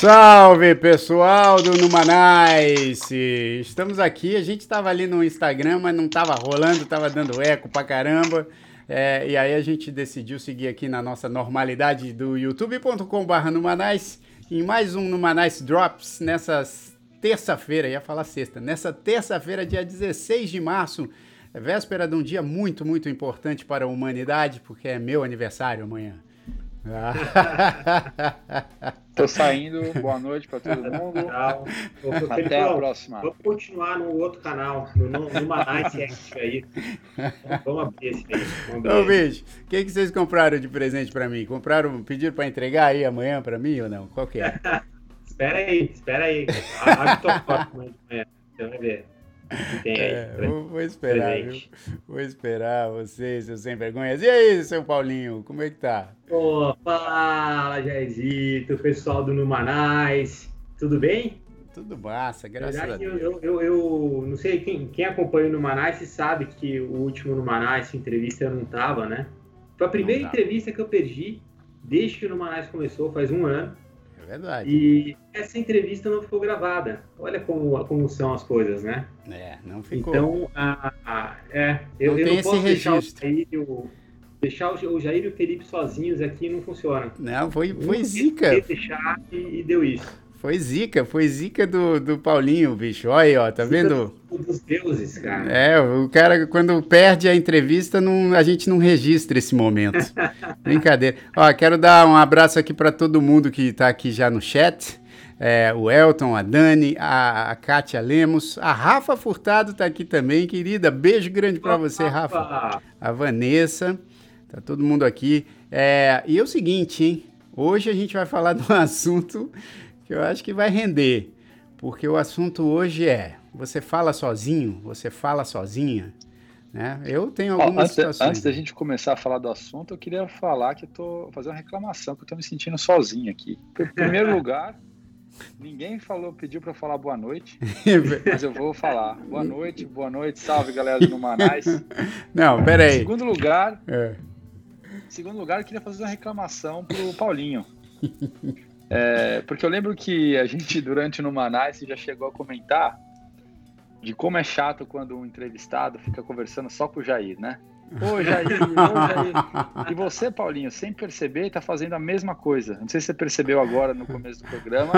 Salve pessoal do Numanice! Estamos aqui, a gente estava ali no Instagram, mas não estava rolando, estava dando eco pra caramba. É, e aí a gente decidiu seguir aqui na nossa normalidade do youtube.com.br Numanice em mais um Numanice Drops nessa terça-feira, ia falar sexta, nessa terça-feira, dia 16 de março, véspera de um dia muito, muito importante para a humanidade, porque é meu aniversário amanhã. Tô saindo, boa noite para todo mundo. Tchau. Até a próxima. Vamos continuar no outro canal, no, no Manice aí. Vamos abrir esse aí. Ô, bicho, o que, que vocês compraram de presente para mim? Compraram, pediram para entregar aí amanhã para mim ou não? Qual que é? espera aí, espera aí. Abre tua foto amanhã, você vai ver. É, vou, vou, esperar, viu? Vou esperar vocês, seus sem vergonhas. E aí, seu Paulinho, como é que tá? Ô, fala, Jairzito, pessoal do Numanais. Tudo bem? Tudo massa, graças a Deus. Eu, eu, eu, não sei, quem, quem acompanha o Numanais sabe que o último Numanais, entrevista, eu não tava, né? Foi a primeira entrevista que eu perdi desde que o Numanais começou, faz um ano verdade. E essa entrevista não ficou gravada. Olha como, como são as coisas, né? É, não ficou. Então, a, a, é, eu não, eu não posso deixar o, Jair, o, deixar o Jair e o Felipe sozinhos aqui não funciona. Não, foi, foi zica. Deixar e, e deu isso. Foi zica, foi zica do, do Paulinho, bicho. Olha aí, ó, tá vendo? Dos deuses, cara. É, o cara, quando perde a entrevista, não, a gente não registra esse momento. Brincadeira. Ó, quero dar um abraço aqui para todo mundo que tá aqui já no chat. É, o Elton, a Dani, a, a Kátia Lemos, a Rafa Furtado tá aqui também, querida. Beijo grande para você, Rafa. A Vanessa, tá todo mundo aqui. É, e é o seguinte, hein? Hoje a gente vai falar de um assunto que eu acho que vai render, porque o assunto hoje é: você fala sozinho, você fala sozinha. Né? Eu tenho algumas Ó, antes, situações. Antes da gente começar a falar do assunto, eu queria falar que eu tô fazendo uma reclamação, que eu tô me sentindo sozinho aqui. Em primeiro lugar, ninguém falou, pediu para falar boa noite, mas eu vou falar. Boa noite, boa noite, salve galera do Numanais. Não, peraí. Em segundo lugar, é. em segundo lugar, eu queria fazer uma reclamação pro Paulinho. É, porque eu lembro que a gente, durante o Numanice, já chegou a comentar de como é chato quando um entrevistado fica conversando só com o Jair, né? Ô Jair, ô Jair. E você, Paulinho, sem perceber, está fazendo a mesma coisa. Não sei se você percebeu agora no começo do programa.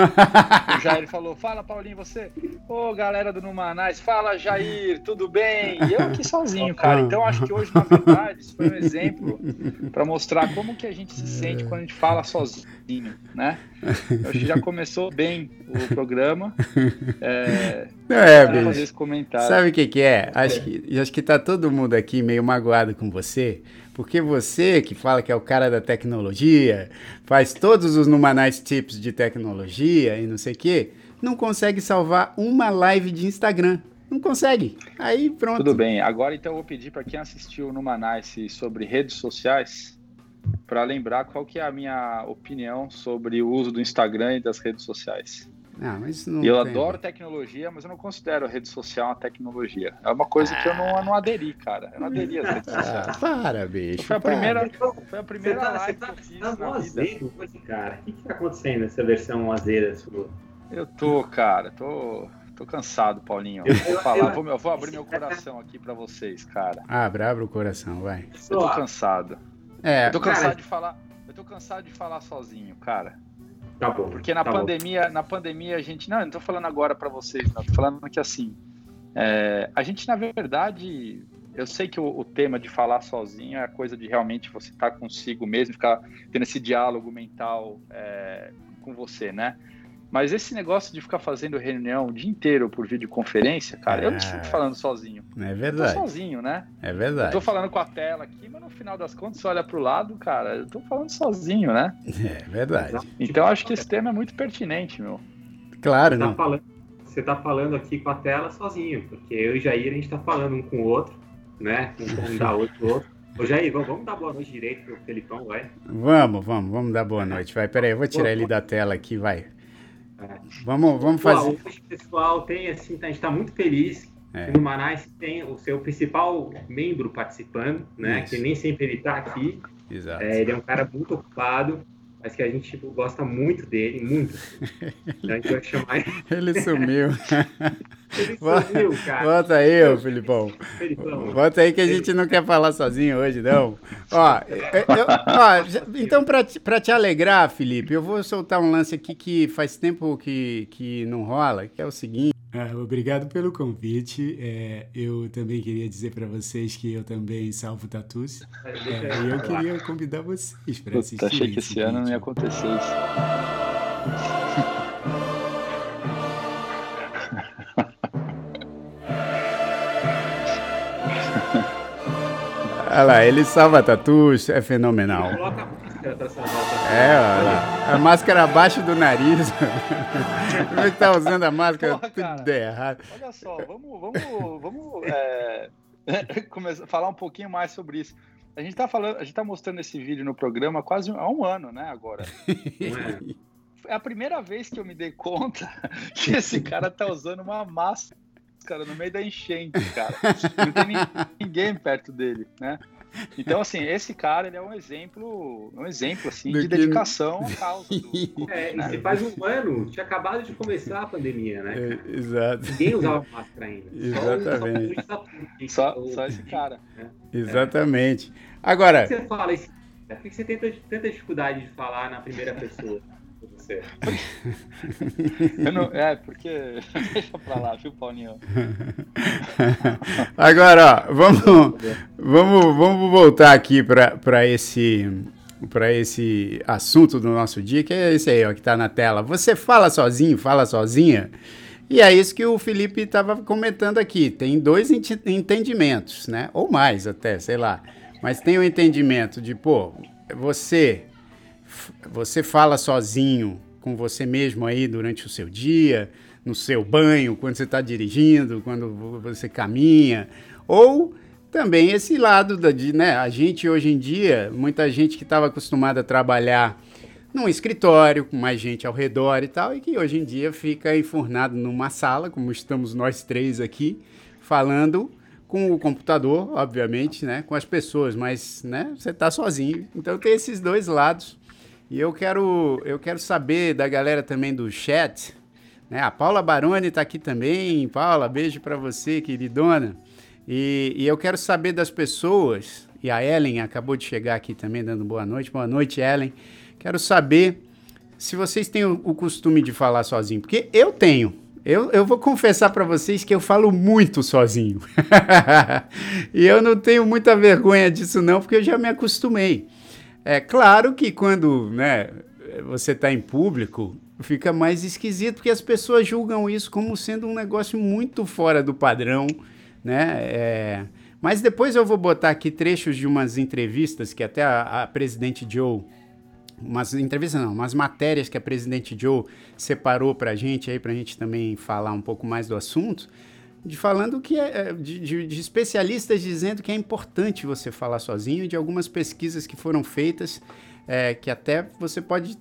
O Jair falou: Fala, Paulinho, você. Ô galera do Numanais, fala, Jair, tudo bem? E eu aqui sozinho, cara. Então acho que hoje, na verdade, isso foi um exemplo para mostrar como que a gente se sente quando a gente fala sozinho, né? Acho que já começou bem o programa. É, Não é, fazer esse comentário. Sabe o que, que é? Acho que, acho que tá todo mundo aqui meio magoado com você, porque você que fala que é o cara da tecnologia, faz todos os Numanais tips de tecnologia e não sei o quê, não consegue salvar uma live de Instagram. Não consegue. Aí pronto. Tudo bem. Agora então eu vou pedir para quem assistiu o Numanice sobre redes sociais para lembrar qual que é a minha opinião sobre o uso do Instagram e das redes sociais. Não, mas não eu tem. adoro tecnologia, mas eu não considero a rede social uma tecnologia. É uma coisa ah. que eu não, eu não aderi, cara. Eu não aderi às redes ah, sociais. para, bicho. Foi a para. primeira, foi a primeira tá, live tá, que eu fiz tá na vida. Hoje, cara. O que, que tá acontecendo nessa versão azeira sua? Eu tô, cara. Tô, tô cansado, Paulinho. Eu, vou falar. Eu, vou, eu vou abrir meu coração aqui para vocês, cara. Abre, abre o coração, vai. Eu tô cansado. É, eu tô cansado cara... de falar. Eu tô cansado de falar sozinho, cara. Tá bom. Porque na tá pandemia, bom. na pandemia a gente, não, eu não tô falando agora para vocês, não, tô falando que assim, é, a gente na verdade, eu sei que o, o, tema de falar sozinho é a coisa de realmente você estar tá consigo mesmo, ficar tendo esse diálogo mental é, com você, né? Mas esse negócio de ficar fazendo reunião o dia inteiro por videoconferência, cara, é... eu não fico falando sozinho. É verdade. Eu tô sozinho, né? É verdade. Eu tô falando com a tela aqui, mas no final das contas, você olha pro lado, cara, eu tô falando sozinho, né? É verdade. Então acho que esse tema é muito pertinente, meu. Claro, você tá não. Tá falando, você tá falando aqui com a tela sozinho, porque eu e o Jair, a gente tá falando um com o outro, né? Um, um dá outro pro outro. Ô Jair, vamos, vamos dar boa noite direito pro Felipão, vai? Vamos, vamos, vamos dar boa noite. Vai, peraí, eu vou tirar ele da tela aqui, vai. Vamos, vamos fazer. Hoje, pessoal, tem assim, a gente está muito feliz é. no Manaus tem o seu principal membro participando, né? Isso. Que nem sempre ele está aqui. Exato. É, ele é um cara muito ocupado. mas que a gente tipo, gosta muito dele, muito. Então a gente vai chamar ele. Ele sumiu. ele sumiu, cara. Volta aí, ô Filipão. Felipão. Volta aí que a gente não quer falar sozinho hoje, não. Ó, eu, ó então, para te alegrar, Felipe, eu vou soltar um lance aqui que faz tempo que, que não rola, que é o seguinte. Ah, obrigado pelo convite. É, eu também queria dizer para vocês que eu também salvo tatus. É, e eu queria convidar vocês para assistir. Achei que esse ano não ia acontecer isso. Olha lá, ele salva tatus, é fenomenal. Coloca máscara pra salvar É, olha, a máscara abaixo do nariz. Que tá usando a máscara? Porra, Tudo errado. Olha só, vamos, vamos, vamos é, começar, falar um pouquinho mais sobre isso. A gente tá falando, a gente tá mostrando esse vídeo no programa quase há um ano, né, agora. É a primeira vez que eu me dei conta que esse cara tá usando uma máscara no meio da enchente, cara. Não tem ninguém perto dele, né? Então, assim, esse cara ele é um exemplo, um exemplo assim, de dedicação à causa. Do, é, né? e se faz um ano, tinha acabado de começar a pandemia, né? É, exato. Ninguém usava máscara ainda. Exatamente. Só, só, só esse cara. É. Exatamente. Agora. Por que você fala isso? Por que você tem tanta dificuldade de falar na primeira pessoa? Você. não, é, porque. Deixa pra lá, viu, Paulinho? Agora, ó, vamos, vamos, vamos voltar aqui para esse para esse assunto do nosso dia, que é esse aí, ó, que está na tela. Você fala sozinho, fala sozinha? E é isso que o Felipe estava comentando aqui. Tem dois entendimentos, né? Ou mais até, sei lá. Mas tem o entendimento de, pô, você você fala sozinho com você mesmo aí durante o seu dia, no seu banho, quando você está dirigindo, quando você caminha, ou também esse lado da, de, né, a gente hoje em dia, muita gente que estava acostumada a trabalhar num escritório com mais gente ao redor e tal, e que hoje em dia fica enfurnado numa sala, como estamos nós três aqui, falando com o computador, obviamente, né, com as pessoas, mas, né, você está sozinho. Então tem esses dois lados e eu quero, eu quero saber da galera também do chat. Né? A Paula Baroni está aqui também. Paula, beijo para você, queridona. E, e eu quero saber das pessoas. E a Ellen acabou de chegar aqui também, dando boa noite. Boa noite, Ellen. Quero saber se vocês têm o, o costume de falar sozinho. Porque eu tenho. Eu, eu vou confessar para vocês que eu falo muito sozinho. e eu não tenho muita vergonha disso, não, porque eu já me acostumei. É claro que quando né, você está em público, fica mais esquisito, porque as pessoas julgam isso como sendo um negócio muito fora do padrão, né? É, mas depois eu vou botar aqui trechos de umas entrevistas que até a, a presidente Joe, umas entrevistas não, umas matérias que a presidente Joe separou para a gente aí, para a gente também falar um pouco mais do assunto de falando que é, é de, de, de, especialistas dizendo que é importante você falar sozinho, de algumas pesquisas que foram feitas, é, que até você pode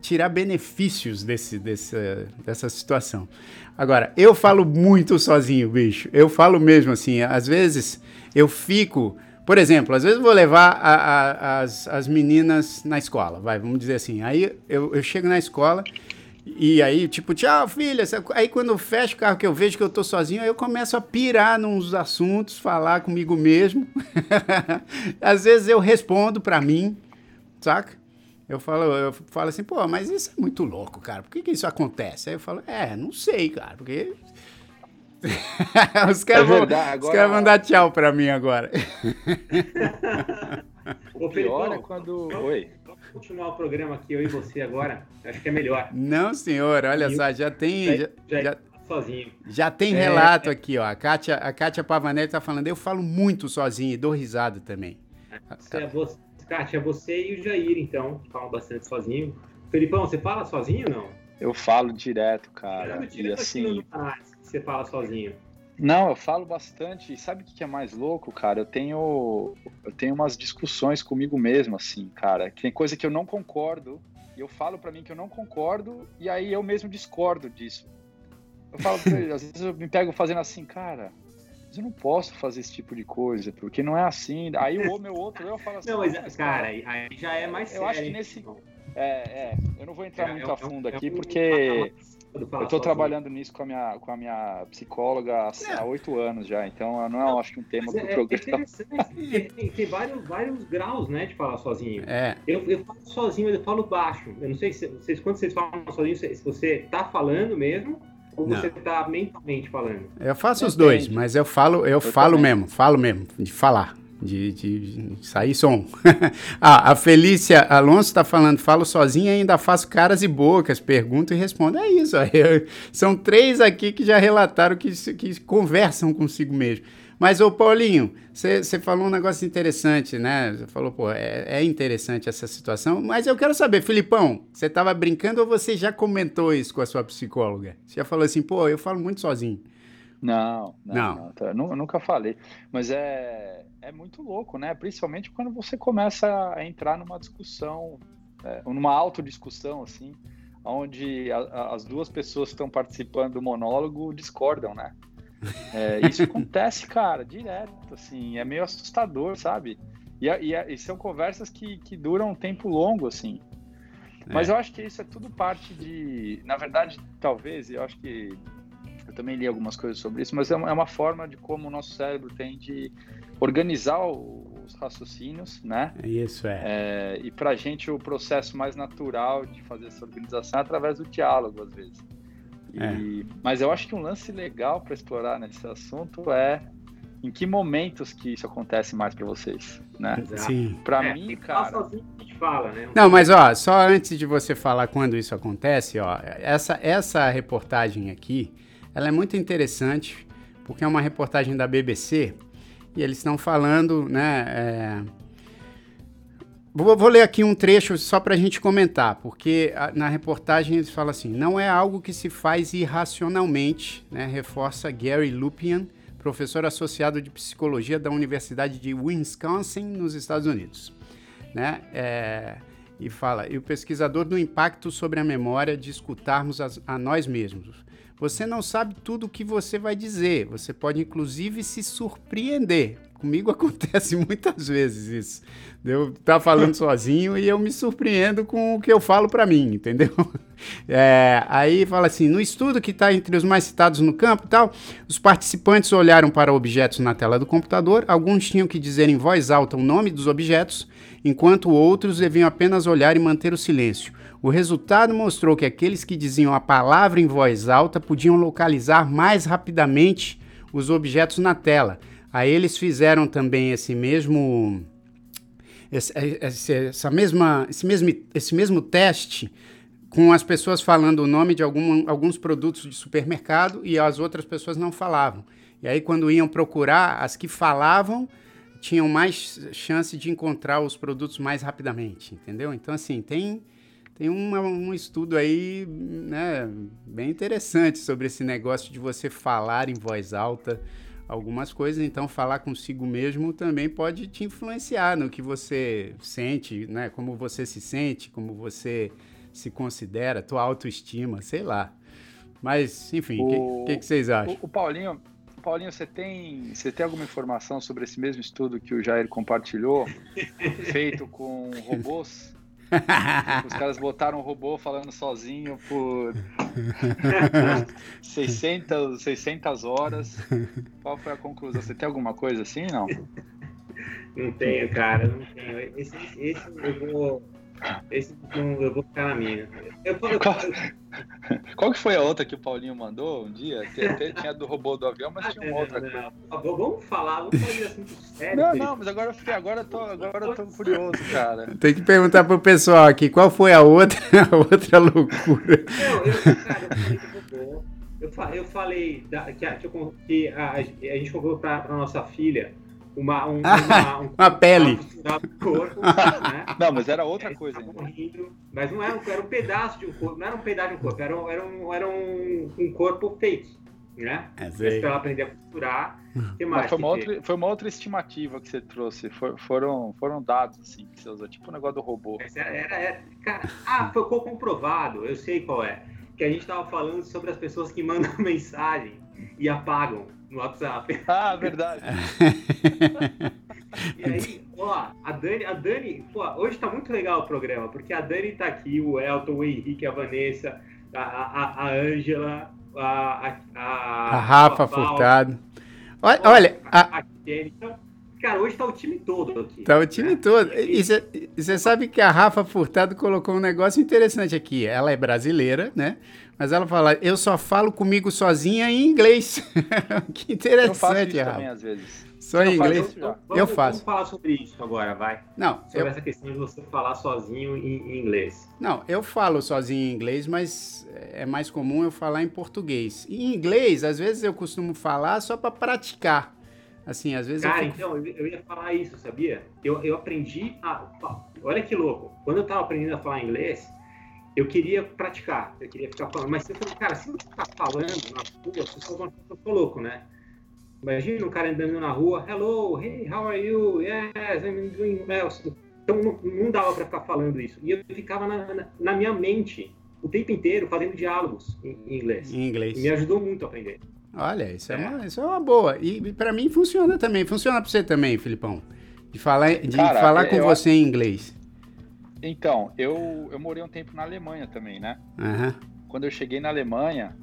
tirar benefícios desse, desse, dessa situação. Agora, eu falo muito sozinho, bicho. Eu falo mesmo assim, às vezes eu fico. Por exemplo, às vezes eu vou levar a, a, as, as meninas na escola, vai, vamos dizer assim. Aí eu, eu chego na escola e aí, tipo, tchau, filha. Aí quando eu fecho o carro que eu vejo que eu tô sozinho, aí eu começo a pirar nos assuntos, falar comigo mesmo. Às vezes eu respondo para mim, saca? Eu falo, eu falo assim, pô, mas isso é muito louco, cara. Por que, que isso acontece? Aí eu falo, é, não sei, cara, porque. os caras é vão, agora... cara vão dar tchau pra mim agora. o pior é quando. Oi continuar o programa aqui, eu e você agora. Acho que é melhor. Não, senhor, olha só, já tem. Já, já, já, sozinho. Já tem é, relato é... aqui, ó. A Kátia, a Kátia Pavanelli tá falando, eu falo muito sozinho e dou risada também. É, você, Kátia, você e o Jair, então, falam bastante sozinho. Felipão, você fala sozinho ou não? Eu falo direto, cara. Eu direto e assim. Você fala sozinho. Não, eu falo bastante. E sabe o que é mais louco, cara? Eu tenho, eu tenho umas discussões comigo mesmo, assim, cara. Que tem coisa que eu não concordo. E eu falo para mim que eu não concordo. E aí eu mesmo discordo disso. Eu falo, às vezes eu me pego fazendo assim, cara. mas eu não posso fazer esse tipo de coisa, porque não é assim. Aí o meu outro eu falo assim. Não, mas, mas cara, aí já é mais eu sério. Eu acho que nesse. É, é, eu não vou entrar é, muito é, a fundo aqui, porque eu estou trabalhando nisso com a minha, com a minha psicóloga há oito anos já, então eu não, não acho que um tema do é, programa. É tem, tem vários, vários graus, né, de falar sozinho. É. Eu, eu falo sozinho, mas eu falo baixo. Eu não sei se vocês, quando vocês falam sozinho, se você tá falando mesmo ou não. você tá mentalmente falando. Eu faço Depende. os dois, mas eu falo, eu, eu falo também. mesmo, falo mesmo, de falar de, de, sair som. ah, a Felícia Alonso está falando, falo sozinha e ainda faço caras e bocas, pergunto e respondo. É isso, aí, são três aqui que já relataram que, que conversam consigo mesmo. Mas, ô Paulinho, você falou um negócio interessante, né? Você falou, pô, é, é, interessante essa situação, mas eu quero saber, Filipão, você estava brincando ou você já comentou isso com a sua psicóloga? Você já falou assim, pô, eu falo muito sozinho. Não, não, não. não tá, eu nunca falei. Mas é, é muito louco, né? Principalmente quando você começa a entrar numa discussão, é, numa autodiscussão, assim, onde a, a, as duas pessoas que estão participando do monólogo discordam, né? É, isso acontece, cara, direto, assim, é meio assustador, sabe? E, e, e são conversas que, que duram um tempo longo, assim. Mas é. eu acho que isso é tudo parte de. Na verdade, talvez, eu acho que eu também li algumas coisas sobre isso, mas é uma, é uma forma de como o nosso cérebro tem de organizar os raciocínios, né? Isso é. é e para a gente o processo mais natural de fazer essa organização é através do diálogo, às vezes. E, é. Mas eu acho que um lance legal para explorar nesse assunto é em que momentos que isso acontece mais para vocês, né? Sim. Para é, mim, cara. Sozinho a gente fala, né? Não, mas ó, só antes de você falar quando isso acontece, ó, essa essa reportagem aqui ela é muito interessante porque é uma reportagem da BBC e eles estão falando, né? É... Vou, vou, ler aqui um trecho só para a gente comentar, porque a, na reportagem eles falam assim: não é algo que se faz irracionalmente, né? Reforça Gary Lupian, professor associado de psicologia da Universidade de Wisconsin, nos Estados Unidos, né? É, e fala: e o pesquisador do impacto sobre a memória de escutarmos as, a nós mesmos. Você não sabe tudo o que você vai dizer. Você pode, inclusive, se surpreender. Comigo acontece muitas vezes isso. Eu tá falando sozinho e eu me surpreendo com o que eu falo para mim, entendeu? É, aí fala assim: no estudo que está entre os mais citados no campo e tal, os participantes olharam para objetos na tela do computador. Alguns tinham que dizer em voz alta o nome dos objetos, enquanto outros deviam apenas olhar e manter o silêncio. O resultado mostrou que aqueles que diziam a palavra em voz alta podiam localizar mais rapidamente os objetos na tela. Aí eles fizeram também esse mesmo esse, esse, essa mesma, esse, mesmo, esse mesmo teste com as pessoas falando o nome de algum, alguns produtos de supermercado e as outras pessoas não falavam. E aí, quando iam procurar, as que falavam tinham mais chance de encontrar os produtos mais rapidamente, entendeu? Então, assim, tem tem uma, um estudo aí, né, bem interessante sobre esse negócio de você falar em voz alta algumas coisas, então falar consigo mesmo também pode te influenciar no que você sente, né, como você se sente, como você se considera, tua autoestima, sei lá. Mas, enfim, o que, que, que, vocês acham? O, o Paulinho, Paulinho, você tem, você tem alguma informação sobre esse mesmo estudo que o Jair compartilhou, feito com robôs? Os caras botaram um robô falando sozinho por 600, 600 horas. Qual foi a conclusão? Você tem alguma coisa assim, não? Não tenho, cara, não tenho. Esse, esse eu vou esse eu vou ficar na minha. Eu, eu, qual, qual, que foi a outra que o Paulinho mandou um dia? Tinha, tinha do robô do avião, mas tinha uma outra coisa. Vamos falar, vamos fazer assunto sério. Não, não, mas agora eu fiquei, agora eu tô, agora eu tô curioso, cara. Tem que perguntar pro pessoal aqui, qual foi a outra, a outra loucura? Não, eu, cara, eu falei do robô. Eu, eu falei da, que, a, que a, a, gente comprou pra, pra nossa filha uma, um, uma, um, uma pele. Corpo, né? Não, mas era outra coisa. Rindo, mas não era, era um pedaço de um corpo, não era um pedaço de um corpo, era, era, um, era um, um corpo fake. Né? É, para ela aprender a costurar. Que mais foi, uma outra, foi uma outra estimativa que você trouxe. For, foram, foram dados assim que você usou, tipo o um negócio do robô. Era, era, era, cara, ah, ficou comprovado, eu sei qual é. Que a gente estava falando sobre as pessoas que mandam mensagem e apagam. No WhatsApp. Ah, verdade. e aí, ó, a Dani, a Dani, pô, hoje tá muito legal o programa, porque a Dani tá aqui, o Elton, o Henrique, a Vanessa, a Ângela, a, a, a, a, Rafa a Furtado. Olha, olha a, a, então, Cara, hoje tá o time todo aqui. Tá o time né? todo. E você sabe que a Rafa Furtado colocou um negócio interessante aqui. Ela é brasileira, né? Mas ela fala, eu só falo comigo sozinha em inglês. que interessante, eu faço isso Rafa. também, às vezes. Só em inglês? Vamos, eu faço. Vamos falar sobre isso agora, vai. Não. Sobre eu... essa questão de você falar sozinho em, em, inglês. Não, eu falo sozinho em inglês, mas é mais comum eu falar em português. Em inglês, às vezes eu costumo falar só para praticar. Assim, às vezes. Cara, eu fico... então, eu ia falar isso, sabia? Eu, eu aprendi a. Olha que louco. Quando eu tava aprendendo a falar inglês, eu queria praticar, eu queria ficar falando. Mas você falou, cara, se você tá falando na rua, as pessoas vão achar que louco, né? Imagina um cara andando na rua, hello, hey, how are you? Yes, I'm doing well. Então não, não dava para ficar falando isso. E eu ficava na, na, na, minha mente o tempo inteiro fazendo diálogos em, em inglês. Em inglês. E me ajudou muito a aprender. Olha, isso é, é uma, isso é uma boa. E, e para mim funciona também. Funciona para você também, Filipão. De falar, de Cara, falar com eu, você em inglês. Então, eu, eu morei um tempo na Alemanha também, né? Uhum. Quando eu cheguei na Alemanha,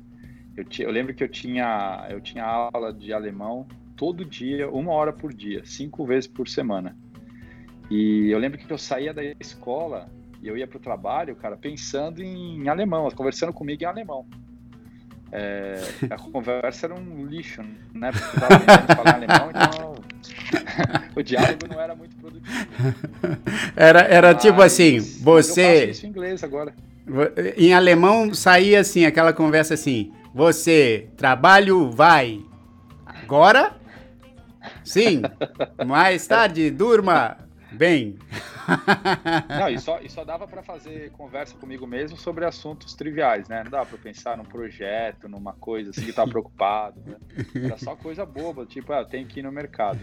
eu, eu lembro que eu tinha, eu tinha aula de alemão todo dia, uma hora por dia, cinco vezes por semana. E eu lembro que eu saía da escola e eu ia para o trabalho, cara, pensando em alemão, conversando comigo em alemão. É, a conversa era um lixo, né? Porque eu tava falar alemão, então o diálogo não era muito produtivo. Era, era tipo Mas, tipo assim, você. Eu faço isso em inglês agora. Em alemão saía assim, aquela conversa assim: você, trabalho, vai. Agora? Sim. Mais tarde, durma bem. Não, e só, e só dava para fazer conversa comigo mesmo sobre assuntos triviais, né? Não dava para pensar num projeto, numa coisa assim que tava preocupado, né? Era só coisa boba, tipo, ah, eu tenho que ir no mercado.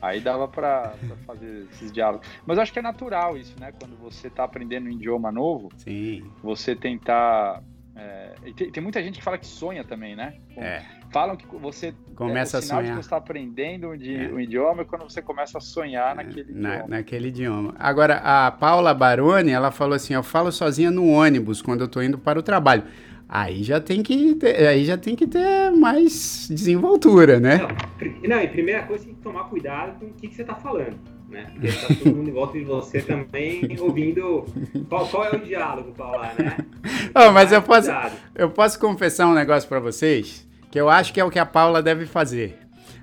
Aí dava para fazer esses diálogos. Mas eu acho que é natural isso, né? Quando você tá aprendendo um idioma novo, Sim. você tentar é, tem, tem, muita gente que fala que sonha também, né? É. Falam que você começa é, a sonhar. você está aprendendo um, é. um, idioma é quando você começa a sonhar naquele Na, idioma. Naquele idioma. Agora, a Paula Baroni, ela falou assim: eu falo sozinha no ônibus quando eu estou indo para o trabalho. Aí já tem que ter, aí já tem que ter mais desenvoltura, né? Não, não e primeira coisa tem que tomar cuidado com o que, que você está falando né? Porque tá todo mundo em volta de você também ouvindo qual, qual é o diálogo, Paula, né? Oh, mas eu posso, eu posso confessar um negócio para vocês que eu acho que é o que a Paula deve fazer.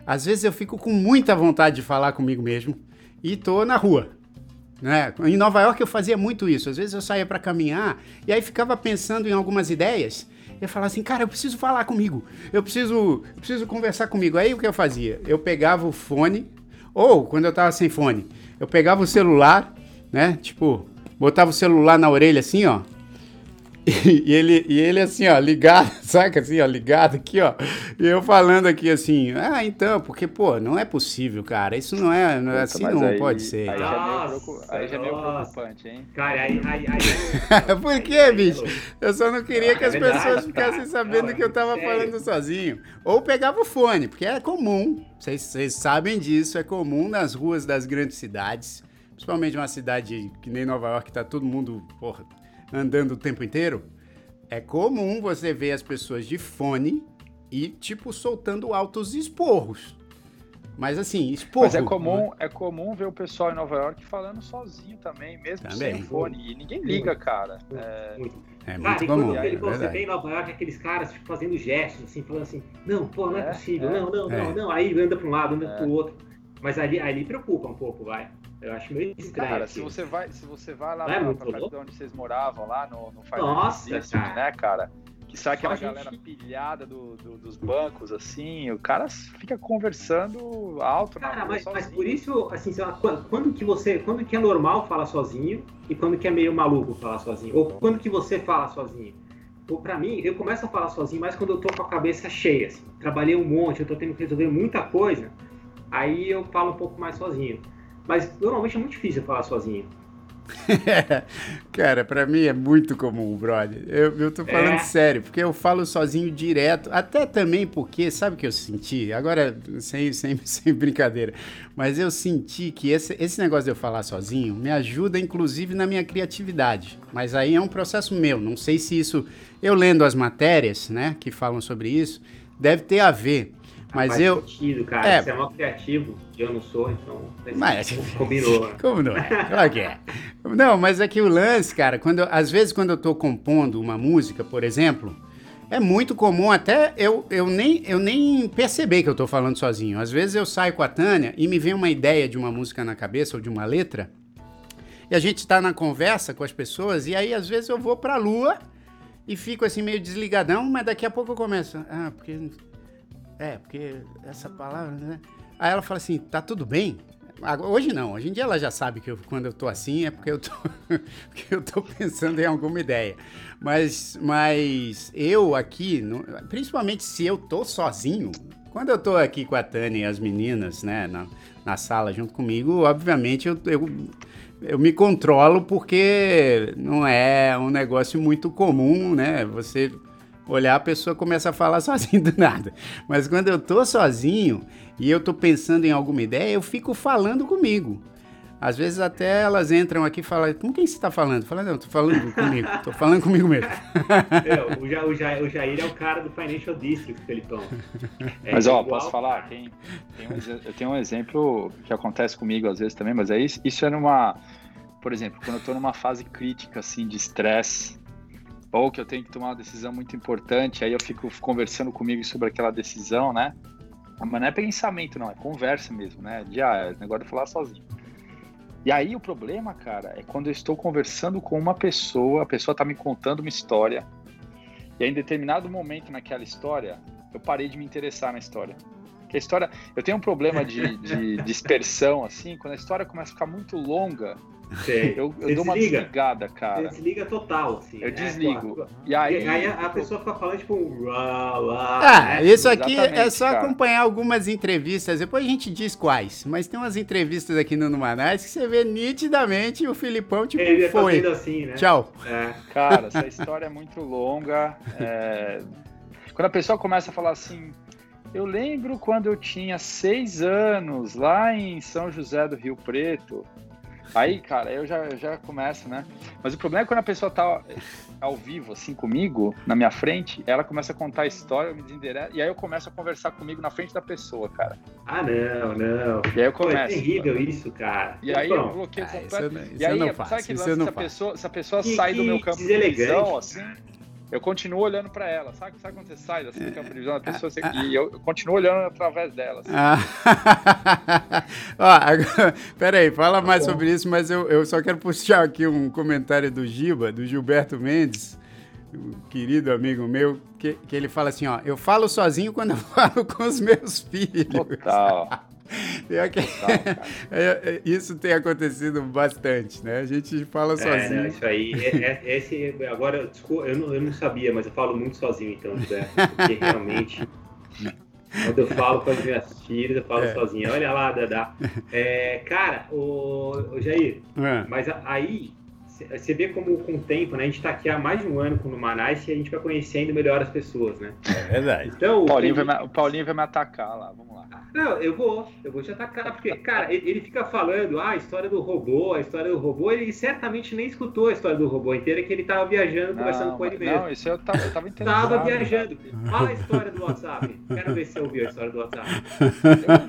Às vezes eu fico com muita vontade de falar comigo mesmo e tô na rua. Né? Em Nova York eu fazia muito isso. Às vezes eu saía para caminhar e aí ficava pensando em algumas ideias. Eu falava assim, cara, eu preciso falar comigo, eu preciso, eu preciso conversar comigo. Aí o que eu fazia? Eu pegava o fone, ou, quando eu tava sem fone, eu pegava o celular, né? Tipo, botava o celular na orelha assim, ó. E, ele, e ele assim, ó, ligado, saca assim, ó, ligado aqui, ó. E eu falando aqui assim, ah, então, porque, pô, não é possível, cara. Isso não é, não é assim, não aí, pode ser. Aí, já, é meio, aí já é meio preocupante, hein? Cara, aí. aí, aí Por que, bicho? Eu só não queria ah, que as é verdade, pessoas ficassem sabendo não, que eu tava sério. falando sozinho. Ou pegava o fone, porque é comum, vocês sabem disso, é comum nas ruas das grandes cidades, principalmente uma cidade que nem Nova York, tá todo mundo, porra andando o tempo inteiro, é comum você ver as pessoas de fone e, tipo, soltando altos esporros. Mas assim, esporro. Mas é comum, é comum ver o pessoal em Nova York falando sozinho também, mesmo também. sem fone. E ninguém liga, cara. É, é muito cara, comum. Quando, é você vê em Nova York aqueles caras tipo, fazendo gestos, assim, falando assim, não, pô, não é, é possível, é, não, não, não, é. não. Aí anda para um lado, anda para o outro. Mas ali, ali preocupa um pouco, vai. Eu acho meio estranho. Cara, se você vai, se você vai lá é pra, de onde vocês moravam, lá no, no Fire Nossa, District, cara. né, cara? Que sai aquela galera pilhada do, do, dos bancos, assim, o cara fica conversando alto cara, na mas, mas por isso, assim, quando que você. Quando que é normal falar sozinho e quando que é meio maluco falar sozinho? Ou quando que você fala sozinho? Ou pra mim, eu começo a falar sozinho mais quando eu tô com a cabeça cheia, assim. Trabalhei um monte, eu tô tendo que resolver muita coisa, aí eu falo um pouco mais sozinho. Mas normalmente é muito difícil falar sozinho. Cara, para mim é muito comum, brother. Eu, eu tô falando é. sério, porque eu falo sozinho direto, até também porque, sabe o que eu senti? Agora, sem, sem, sem brincadeira, mas eu senti que esse, esse negócio de eu falar sozinho me ajuda, inclusive, na minha criatividade. Mas aí é um processo meu, não sei se isso. Eu lendo as matérias, né, que falam sobre isso, deve ter a ver. Mas Faz eu. Sentido, cara. É... Você é mal criativo, eu não sou, então. Mas... Combinou. Como não é? Claro que é. Não, mas é que o lance, cara, quando eu, às vezes quando eu tô compondo uma música, por exemplo, é muito comum até eu, eu, nem, eu nem perceber que eu tô falando sozinho. Às vezes eu saio com a Tânia e me vem uma ideia de uma música na cabeça ou de uma letra, e a gente está na conversa com as pessoas, e aí às vezes eu vou pra lua e fico assim meio desligadão, mas daqui a pouco eu começo. Ah, porque é, porque essa palavra, né? Aí ela fala assim, tá tudo bem? Hoje não, hoje em dia ela já sabe que eu, quando eu tô assim é porque eu tô, porque eu tô pensando em alguma ideia. Mas, mas eu aqui, principalmente se eu tô sozinho, quando eu tô aqui com a Tânia e as meninas, né, na, na sala junto comigo, obviamente eu, eu, eu me controlo porque não é um negócio muito comum, né? Você olhar, a pessoa começa a falar sozinho do nada. Mas quando eu tô sozinho e eu tô pensando em alguma ideia, eu fico falando comigo. Às vezes até elas entram aqui e falam, com quem você está falando? Fala, não, tô falando comigo, tô falando comigo mesmo. É, o, ja, o, ja, o, Jair é o cara do Financial District, Felipão. É mas ó, posso falar? Tem, tem um, eu tenho um exemplo que acontece comigo às vezes também, mas é isso, isso é numa, por exemplo, quando eu estou numa fase crítica assim de estresse, ou que eu tenho que tomar uma decisão muito importante, aí eu fico conversando comigo sobre aquela decisão, né? Mas não é pensamento, não, é conversa mesmo, né? De, ah, é negócio de falar sozinho. E aí o problema, cara, é quando eu estou conversando com uma pessoa, a pessoa está me contando uma história, e aí, em determinado momento naquela história, eu parei de me interessar na história. Porque a história. Eu tenho um problema de, de dispersão, assim, quando a história começa a ficar muito longa, Eu, eu dou uma desligada, cara. Você desliga total, assim. Eu né? desligo. E aí, e aí a, a, pessoa fica falando, tipo, lá, lá, Ah, né? isso aqui Exatamente, é só cara. acompanhar algumas entrevistas, depois a gente diz quais. Mas tem umas entrevistas aqui no Numanais que você vê nitidamente o Filipão, tipo, Ele tá foi. Assim, né? Tchau. É. Cara, essa história é muito longa. É... Quando a pessoa começa a falar assim, eu lembro quando eu tinha seis anos, lá em São José do Rio Preto, Aí, cara, eu já, eu já começo, né? Mas o problema é quando a pessoa tá ao vivo, assim, comigo, na minha frente, ela começa a contar a história, eu me desendereço, e aí eu começo a conversar comigo na frente da pessoa, cara. Ah, não, não. E aí eu começo. Pô, é terrível isso, cara. E aí eu bloqueio ah, completamente. e aí, sabe que lance, se a pessoa, se a pessoa que, sai do meu campo de visão, assim eu continuo olhando para ela. Sabe, sabe quando você sai assim, do campo de visão da pessoa você, e eu, eu, continuo olhando através dela? Assim. Ah. Ó, agora, peraí, fala mais tá sobre isso, mas eu, eu só quero puxar aqui um comentário do Giba, do Gilberto Mendes, querido amigo meu, que, que ele fala assim: ó, eu falo sozinho quando eu falo com os meus filhos. Total. Que... É, é, isso tem acontecido bastante, né? A gente fala é, sozinho. Não, isso aí, é, é, esse, agora, desculpa, eu não, eu não sabia, mas eu falo muito sozinho então, José, porque realmente, quando eu falo com as minhas filhas, eu falo é. sozinho. Olha lá, Dada. É, cara, o, o Jair, mas aí você vê como com o tempo, né? A gente está aqui há mais de um ano com o Numanais e a gente vai conhecendo melhor as pessoas, né? É verdade. Então, o, Paulinho vai me, o Paulinho vai me atacar lá, vamos lá. Não, eu vou, eu vou te atacar, porque, cara, ele, ele, fica falando, ah, a história do robô, a história do robô, ele certamente nem escutou a história do robô inteira, que ele tava viajando, não, conversando com ele mesmo. Não, isso eu tava, eu tava interessado. Tava viajando. Fala a história do WhatsApp. Quero ver se você ouviu a história do WhatsApp.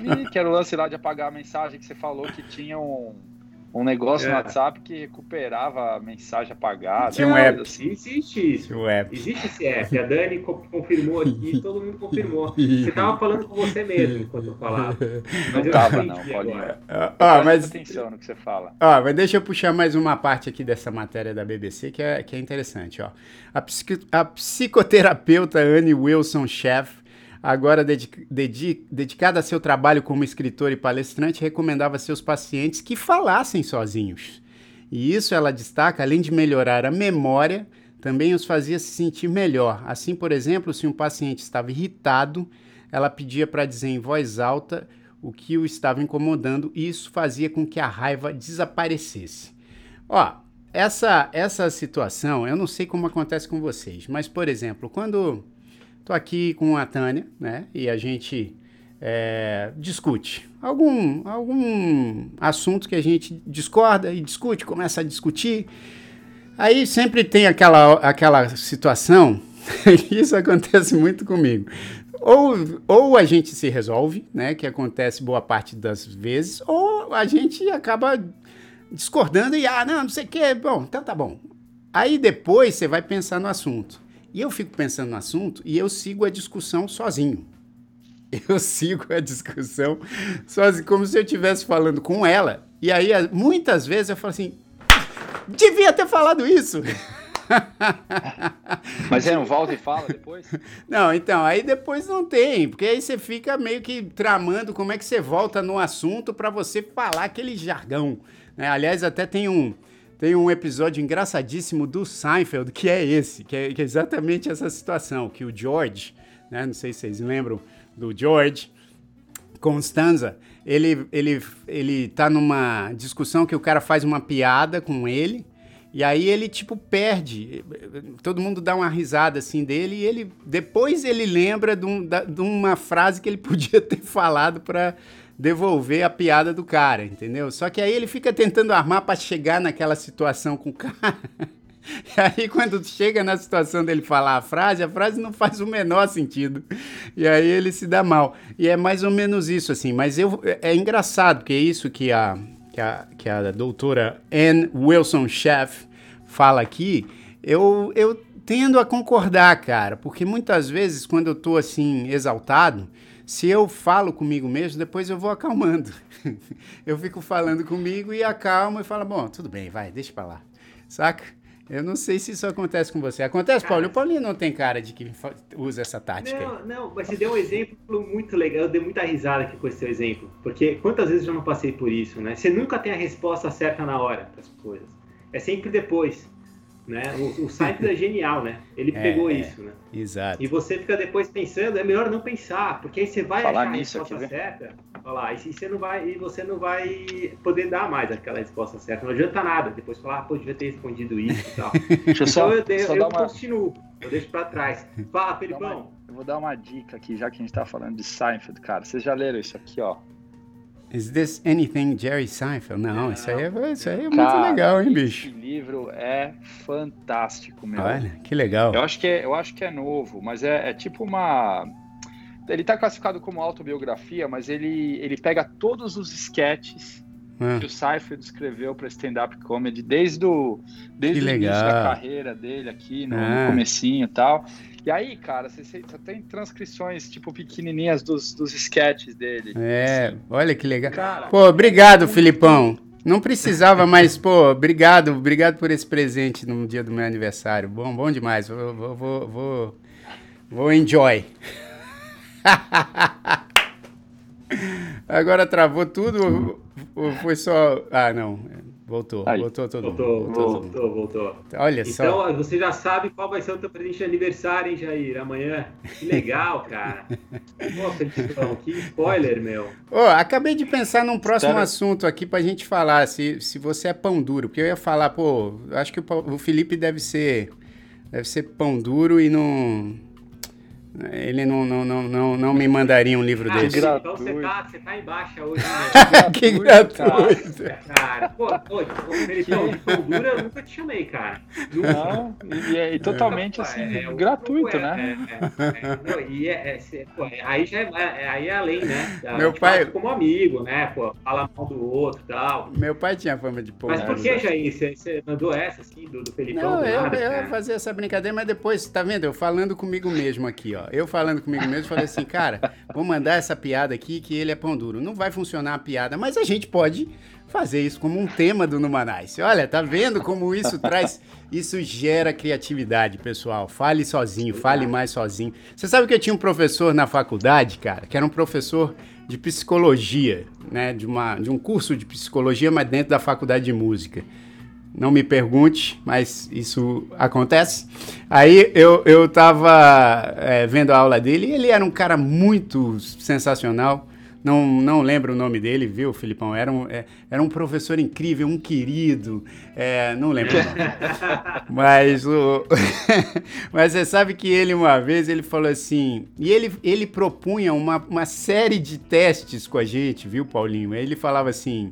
Eu vi que era o lance lá de apagar a mensagem que você falou que tinha um um negócio é. no WhatsApp que recuperava a mensagem apagada. Tinha um app. Assim. Existe isso. Um app. Existe esse app. A Dani confirmou aqui, todo mundo confirmou. Você tava falando com você mesmo enquanto eu falava. Mas não tava, não, Paulinho. Ah, ah mas... atenção no que você fala. Ah, mas deixa eu puxar mais uma parte aqui dessa matéria da BBC que é, que é interessante. Ó. A, psico... a psicoterapeuta Anne Wilson Chef agora dedicada a seu trabalho como escritor e palestrante, recomendava a seus pacientes que falassem sozinhos. E isso ela destaca, além de melhorar a memória, também os fazia se sentir melhor. Assim, por exemplo, se um paciente estava irritado, ela pedia para dizer em voz alta o que o estava incomodando e isso fazia com que a raiva desaparecesse. Ó, essa, essa situação, eu não sei como acontece com vocês, mas, por exemplo, quando tô aqui com a Tânia, né, e a gente é, discute algum, algum assunto que a gente discorda e discute, começa a discutir, aí sempre tem aquela, aquela situação, isso acontece muito comigo, ou, ou a gente se resolve, né, que acontece boa parte das vezes, ou a gente acaba discordando e, ah, não, não sei o que, bom, então tá bom. Aí depois você vai pensar no assunto. E eu fico pensando no assunto e eu sigo a discussão sozinho. Eu sigo a discussão sozinho, como se eu estivesse falando com ela. E aí, muitas vezes, eu falo assim: devia ter falado isso. Mas é um volta e fala depois? Não, então, aí depois não tem, porque aí você fica meio que tramando como é que você volta no assunto para você falar aquele jargão. Né? Aliás, até tem um, tem um episódio engraçadíssimo do Seinfeld, que é esse, que é, que é exatamente essa situação, que o George, né, não sei se vocês lembram do George, Constanza, ele, ele, ele tá numa discussão que o cara faz uma piada com ele, e aí ele, tipo, perde. Todo mundo dá uma risada, assim, dele, e ele... Depois ele lembra de, um, de uma frase que ele podia ter falado para devolver a piada do cara, entendeu? Só que aí ele fica tentando armar para chegar naquela situação com o cara. E aí, quando chega na situação dele falar a frase, a frase não faz o menor sentido. E aí ele se dá mal. E é mais ou menos isso, assim. Mas eu, é engraçado, porque é isso que a, que a, que a doutora Ann Wilson Chef fala aqui. Eu, eu tendo a concordar, cara. Porque muitas vezes, quando eu tô assim, exaltado, se eu falo comigo mesmo, depois eu vou acalmando. eu fico falando comigo e acalmo e falo, bom, tudo bem, vai, deixa pra lá. Saca? Eu não sei se isso acontece com você. Acontece, cara, Paulo? O Paulinho não tem cara de que usa essa tática. Não, não, mas você deu um exemplo muito legal. Eu dei muita risada aqui com esse seu exemplo. Porque quantas vezes eu não passei por isso, né? Você nunca tem a resposta certa na hora para as coisas. É sempre depois. Né? O, o é genial, né? Ele é, pegou é, isso, né? Exato. E você fica depois pensando, é melhor não pensar, porque aí você vai Falar achar nisso a resposta aqui, certa, falar, e você não vai, e você não vai poder dar mais aquela resposta certa. Não adianta nada. Depois falar, ah, pô, devia ter respondido isso e tal. Deixa eu só, então eu, só eu, eu uma... continuo, eu deixo para trás. Fala, Felipão. Eu vou dar uma dica aqui, já que a gente tá falando de Seinfeld, cara. Vocês já leram isso aqui, ó? Is this anything Jerry Seinfeld? Não, isso aí é, isso aí é cara, muito legal, hein, bicho? Esse livro é fantástico, meu. Olha, que legal. Eu acho que é, eu acho que é novo, mas é, é tipo uma. Ele está classificado como autobiografia, mas ele, ele pega todos os sketches ah. que o Seinfeld escreveu para stand-up comedy desde, o, desde o início da carreira dele aqui, no, ah. no comecinho e tal. E aí, cara, você, você tem transcrições, tipo, pequenininhas dos, dos sketches dele. É, assim. olha que legal. Cara, pô, obrigado, é Filipão. Não precisava, mas, pô, obrigado, obrigado por esse presente no dia do meu aniversário. Bom, bom demais. Vou, vou, vou, vou, vou enjoy. Agora travou tudo ou foi só. Ah, não. Voltou, Aí. voltou todo voltou, mundo. Voltou, voltou, voltou. Olha então, só. Então, você já sabe qual vai ser o teu presente de aniversário, hein, Jair? Amanhã. Que legal, cara. Pô, que spoiler, meu. Oh, acabei de pensar num próximo Espero... assunto aqui pra gente falar, se, se você é pão duro. Porque eu ia falar, pô, acho que o, o Felipe deve ser, deve ser pão duro e não ele não, não, não, não, não me mandaria um livro ah, desse. Então você tá, você tá em baixa hoje. Né? que gratuito. Cara, pô, pô, Felipão, de eu nunca te chamei, cara. Não, e é totalmente assim, é, é, gratuito, é, né? É, é, não, e é, pô, aí já é, aí é além, né? Meu pai... Como amigo, né? Pô, fala mal do outro e tal. Meu pai tinha fama de pão Mas por que, Jair? Você, você mandou essa, assim, do, do Felipão? Não, eu, nada, eu ia fazer essa brincadeira, mas depois, tá vendo? Eu falando comigo mesmo aqui, ó. Eu falando comigo mesmo, falei assim, cara, vou mandar essa piada aqui que ele é pão duro. Não vai funcionar a piada, mas a gente pode fazer isso como um tema do Numanice. Olha, tá vendo como isso traz, isso gera criatividade, pessoal. Fale sozinho, fale mais sozinho. Você sabe que eu tinha um professor na faculdade, cara, que era um professor de psicologia, né, de uma de um curso de psicologia, mas dentro da faculdade de música. Não me pergunte, mas isso acontece. Aí eu, eu tava é, vendo a aula dele e ele era um cara muito sensacional. não, não lembro o nome dele, viu, Filipão? Era um, é, era um professor incrível, um querido, é, não lembro o nome. mas, o, mas você sabe que ele uma vez, ele falou assim, e ele, ele propunha uma, uma série de testes com a gente, viu, Paulinho? Ele falava assim,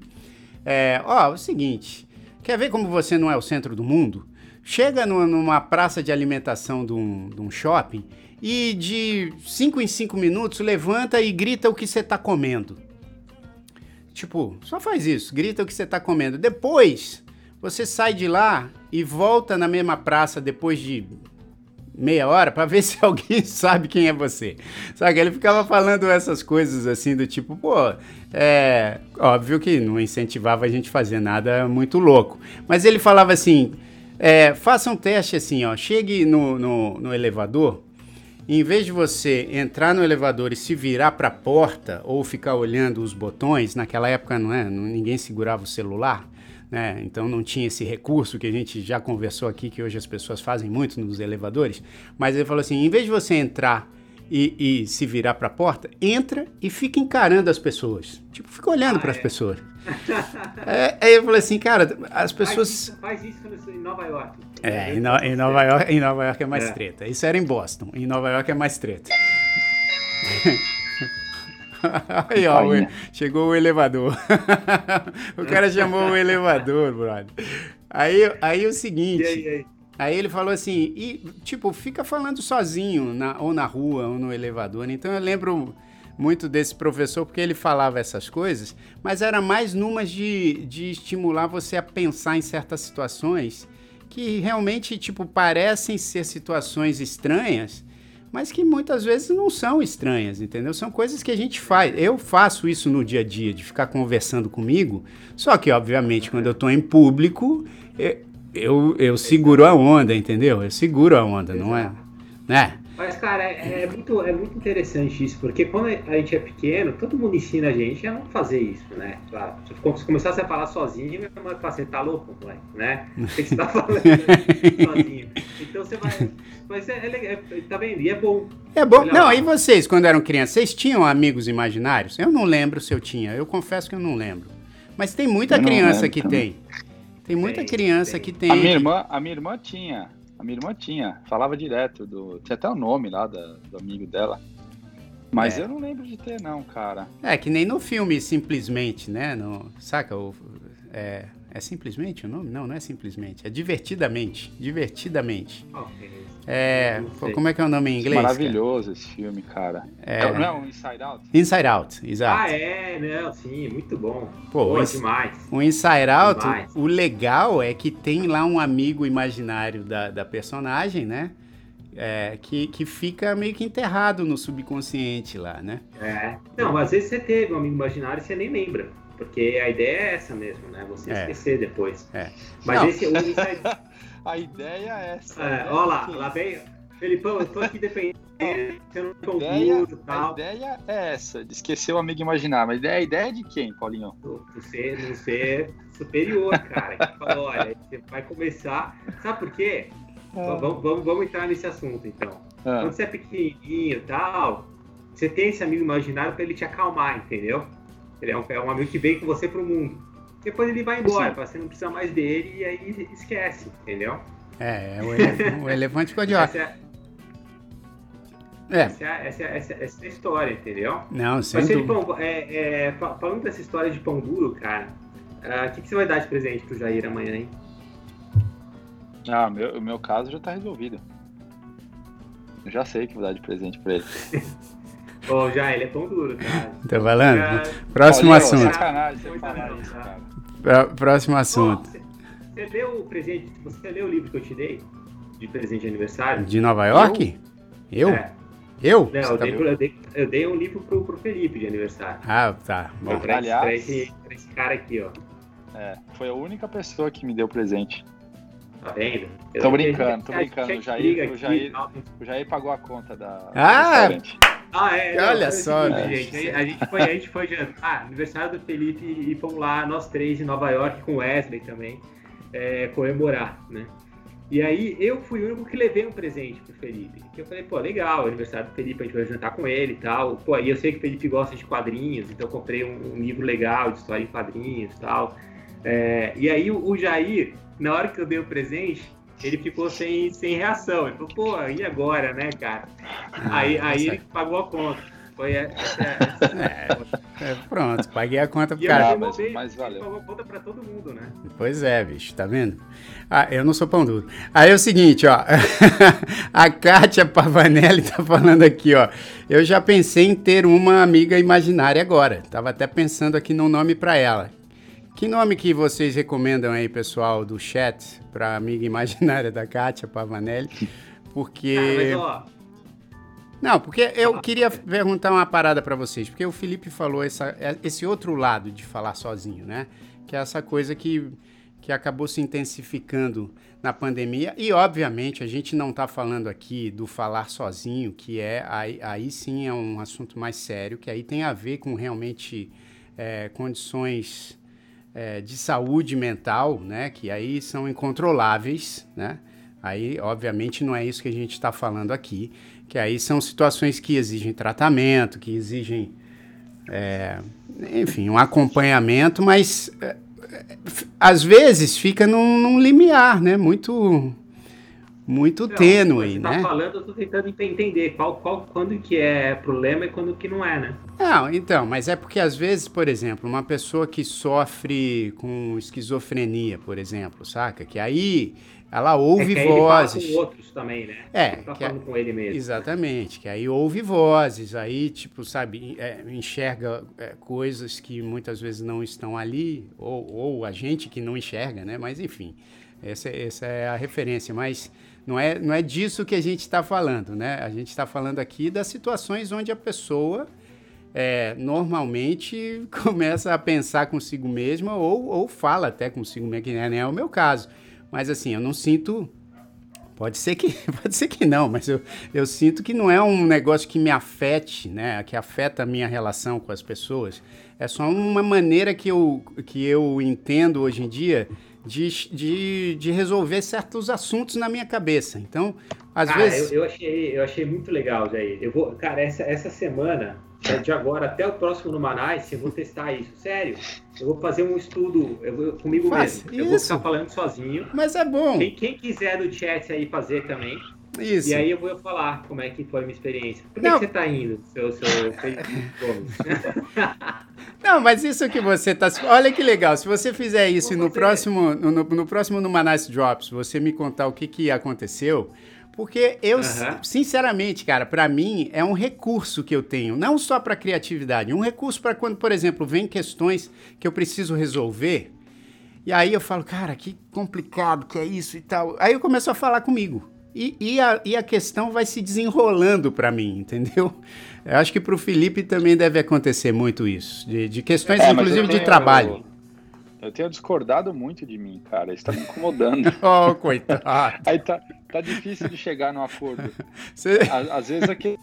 é, ó, o seguinte, quer ver como você não é o centro do mundo? Chega no, numa praça de alimentação de um, de um shopping e de 5 em 5 minutos levanta e grita o que você está comendo. Tipo, só faz isso, grita o que você está comendo. Depois, você sai de lá e volta na mesma praça depois de meia hora para ver se alguém sabe quem é você. Sabe? Ele ficava falando essas coisas assim do tipo, pô, é óbvio que não incentivava a gente fazer nada muito louco, mas ele falava assim, é, faça um teste assim, ó. Chegue no, no, no elevador. em vez de você entrar no elevador e se virar para a porta ou ficar olhando os botões, naquela época não é, ninguém segurava o celular, né? Então não tinha esse recurso que a gente já conversou aqui que hoje as pessoas fazem muito nos elevadores. Mas ele falou assim, em vez de você entrar e, e se virar para a porta, entra e fica encarando as pessoas. Tipo, fica olhando ah, para as é. pessoas. é, aí eu falei assim, cara, as pessoas. Faz isso, faz isso em Nova York. É, em, no, em, Nova York, em Nova York é mais é. treta. Isso era em Boston. Em Nova York é mais treta. Aí, ó, chegou o elevador. o cara chamou o elevador, brother. Aí, aí o seguinte. E aí, aí? Aí ele falou assim, e tipo, fica falando sozinho, na, ou na rua, ou no elevador. Então eu lembro muito desse professor porque ele falava essas coisas, mas era mais numas de, de estimular você a pensar em certas situações que realmente, tipo, parecem ser situações estranhas, mas que muitas vezes não são estranhas, entendeu? São coisas que a gente faz. Eu faço isso no dia a dia, de ficar conversando comigo, só que, obviamente, quando eu estou em público, eu, eu seguro a onda, entendeu? Eu seguro a onda, não é? Né? Mas, cara, é, é, muito, é muito interessante isso, porque quando a gente é pequeno, todo mundo ensina a gente a não fazer isso, né? Claro, se começasse a falar sozinho, minha mãe fala, você tá louco, moleque, né? O que você tá falando sozinho? Então você vai... Mas é, é, é, tá vendo? E é bom. É bom. Não, e vocês, quando eram crianças, vocês tinham amigos imaginários? Eu não lembro se eu tinha, eu confesso que eu não lembro. Mas tem muita criança que também. tem. Tem muita tem, criança tem. que tem. A minha irmã, a minha irmã tinha. A minha irmã tinha. Falava direto do. Tinha até o nome lá da, do amigo dela. Mas é. eu não lembro de ter, não, cara. É, que nem no filme, simplesmente, né? No, saca? O, é, é simplesmente o nome? Não, não é simplesmente. É divertidamente. Divertidamente. Okay. É, pô, como é que é o nome em inglês? Maravilhoso cara? esse filme, cara. É, é, não é um Inside Out? Inside Out, exato. Ah, é, né? Sim, muito bom. Pô, Pô demais. O Inside Out, demais. o legal é que tem lá um amigo imaginário da, da personagem, né? É, que, que fica meio que enterrado no subconsciente lá, né? É. Não, às vezes você teve um amigo imaginário e você nem lembra. Porque a ideia é essa mesmo, né? Você é. esquecer depois. É. Mas Não. esse. O inside... a ideia é essa. É, né? olha lá, lá vem. Felipão, eu tô aqui dependendo. Eu não ideia, tal. A ideia é essa, de esquecer o amigo imaginar. Mas a ideia, a ideia é de quem, Paulinho? Você, você superior, cara. Que falou, olha, você vai começar. Sabe por quê? É. Vamos, vamos, vamos entrar nesse assunto, então. É. Quando você é pequenininho e tal, você tem esse amigo imaginário para ele te acalmar, entendeu? Ele é um, é um amigo que veio com você pro mundo. Depois ele vai embora, você não precisa mais dele e aí esquece, entendeu? É, é o, elef o elefante ficou de óculos. É. Essa, é, essa, essa, essa é a história, entendeu? Não, sem Mas, Felipão, é, é, falando dessa história de pão duro, cara, o uh, que, que, você vai dar de presente pro Jair amanhã, hein? Ah, meu, o meu caso já tá resolvido. Eu já sei que vou dar de presente pra ele. Ô, já, ele é pão duro, cara. Tá falando? Já... Próximo Olha, assunto. Sacanagem você falar isso, cara. Próximo assunto. você leu o presente, você leu o livro que eu te dei? De presente de aniversário? De Nova York? Eu? Eu? É. Eu? Não, eu, tá dei, eu, dei, eu, dei, um livro pro, pro Felipe de aniversário. Ah, tá. Bom. Pra, Aliás, pra, esse, pra esse cara aqui, ó. É, foi a única pessoa que me deu presente. Tá vendo? tô brincando, tô brincando. O Jair, o, Jair, o Jair pagou a conta da. Ah! Ah, é. Olha só, né? gente. A gente foi, a gente foi jantar. Ah, aniversário do Felipe e fomos lá, nós três, em Nova York, com Wesley também, é, comemorar, né? E aí eu fui o único que levei um presente pro Felipe. Que eu falei, pô, legal, aniversário do Felipe, a gente vai jantar com ele e tal. Pô, e eu sei que o Felipe gosta de quadrinhos, então eu comprei um, um livro legal de história em quadrinhos e tal. É, e aí o, o Jair, na hora que eu dei o presente, ele ficou sem, sem reação. Ele falou, pô, e agora, né, cara? Ah, aí, aí ele pagou a conta. Foi essa, essa, é, é, pronto, paguei a conta pro e cara. Mas, mas valeu. Pagou a conta pra todo mundo, né? Pois é, bicho, tá vendo? Ah, eu não sou pão duro. Aí é o seguinte, ó. a Kátia Pavanelli tá falando aqui, ó. Eu já pensei em ter uma amiga imaginária agora. Tava até pensando aqui num nome para ela. Que nome que vocês recomendam aí, pessoal, do chat, pra amiga imaginária da Kátia Pavanelli? Porque. Ah, mas, ó, não, porque eu queria perguntar uma parada para vocês, porque o Felipe falou essa, é, esse outro lado de falar sozinho, né? Que é essa coisa que, que acabou se intensificando na pandemia. E, obviamente, a gente não está falando aqui do falar sozinho, que é aí, aí sim é um assunto mais sério, que aí tem a ver com realmente é, condições é, de saúde mental, né? Que aí são incontroláveis, né? Aí, obviamente, não é isso que a gente está falando aqui que aí são situações que exigem tratamento, que exigem, é, enfim, um acompanhamento, mas é, às vezes fica num, num limiar, né? Muito muito não, tênue, né? Tá falando, eu tô tentando entender qual, qual, quando que é problema e quando que não é, né? Não, então, mas é porque às vezes, por exemplo, uma pessoa que sofre com esquizofrenia, por exemplo, saca? Que aí ela ouve é vozes. Ele fala com outros também, né? É. Ele tá falando é, com ele mesmo. Exatamente, que aí ouve vozes, aí, tipo, sabe, é, enxerga é, coisas que muitas vezes não estão ali, ou, ou a gente que não enxerga, né? Mas, enfim, essa, essa é a referência. Mas não é, não é disso que a gente está falando, né? A gente está falando aqui das situações onde a pessoa. É, normalmente começa a pensar consigo mesma ou, ou fala até consigo mesma, que nem é o meu caso. Mas assim, eu não sinto. Pode ser que, pode ser que não, mas eu, eu sinto que não é um negócio que me afete, né? Que afeta a minha relação com as pessoas. É só uma maneira que eu, que eu entendo hoje em dia de, de, de resolver certos assuntos na minha cabeça. Então, às cara, vezes. Eu, eu, achei, eu achei muito legal, Jair. Eu vou, cara, essa, essa semana é de agora até o próximo no Manais, eu vou testar isso. Sério, eu vou fazer um estudo eu vou, comigo Faz mesmo. Isso. Eu vou ficar falando sozinho. Mas é bom. Quem, quem quiser do chat aí fazer também. Isso. E aí eu vou falar como é que foi a minha experiência. Por que, que você está indo, seu, seu Não, mas isso que você está. Olha que legal. Se você fizer isso no próximo, no, no, próximo no Manais Drops, você me contar o que, que aconteceu, porque eu, sinceramente, cara, para mim é um recurso que eu tenho, não só para criatividade, um recurso para quando, por exemplo, vem questões que eu preciso resolver. E aí eu falo, cara, que complicado que é isso e tal. Aí eu começo a falar comigo. E, e, a, e a questão vai se desenrolando para mim, entendeu? Eu acho que para o Felipe também deve acontecer muito isso, de, de questões, é, inclusive, tenho, de trabalho. Eu, eu, tenho discordado muito de mim, cara. Isso tá me incomodando. oh, coitado. Aí tá, tá difícil de chegar no acordo. Cê... Às, às vezes aqui.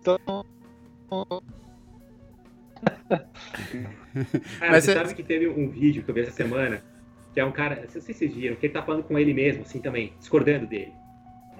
Então... Cara, Mas você sabe que teve um vídeo que eu vi essa semana, que é um cara, não sei se vocês viram, que ele tá falando com ele mesmo, assim também, discordando dele.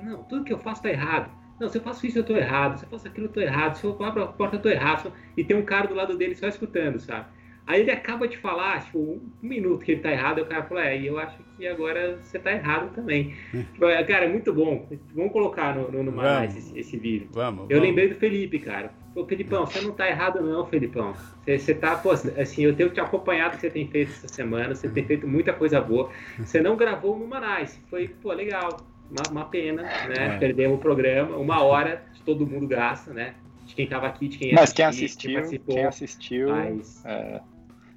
Não, tudo que eu faço tá errado. Não, se eu faço isso eu tô errado, se eu faço aquilo eu tô errado, se eu abro a porta eu tô errado. E tem um cara do lado dele só escutando, sabe? Aí ele acaba de falar, tipo, um minuto que ele tá errado, e o cara fala, é, e eu acho que agora você tá errado também. Tipo, é, cara, é muito bom. Vamos colocar no, no, no esse, esse, vídeo. Vamos, eu vamos. lembrei do Felipe, cara. Pô, Felipão, você não tá errado não, Felipão. Você, você tá, pô, assim, eu tenho te acompanhado o que você tem feito essa semana, você tem feito muita coisa boa. Você não gravou no Manais, foi, pô, legal. Uma, uma pena, né? É. Perdemos o programa, uma hora de todo mundo gasta, né? De quem tava aqui, de quem Mas quem assistiu, quem, quem assistiu, mas... é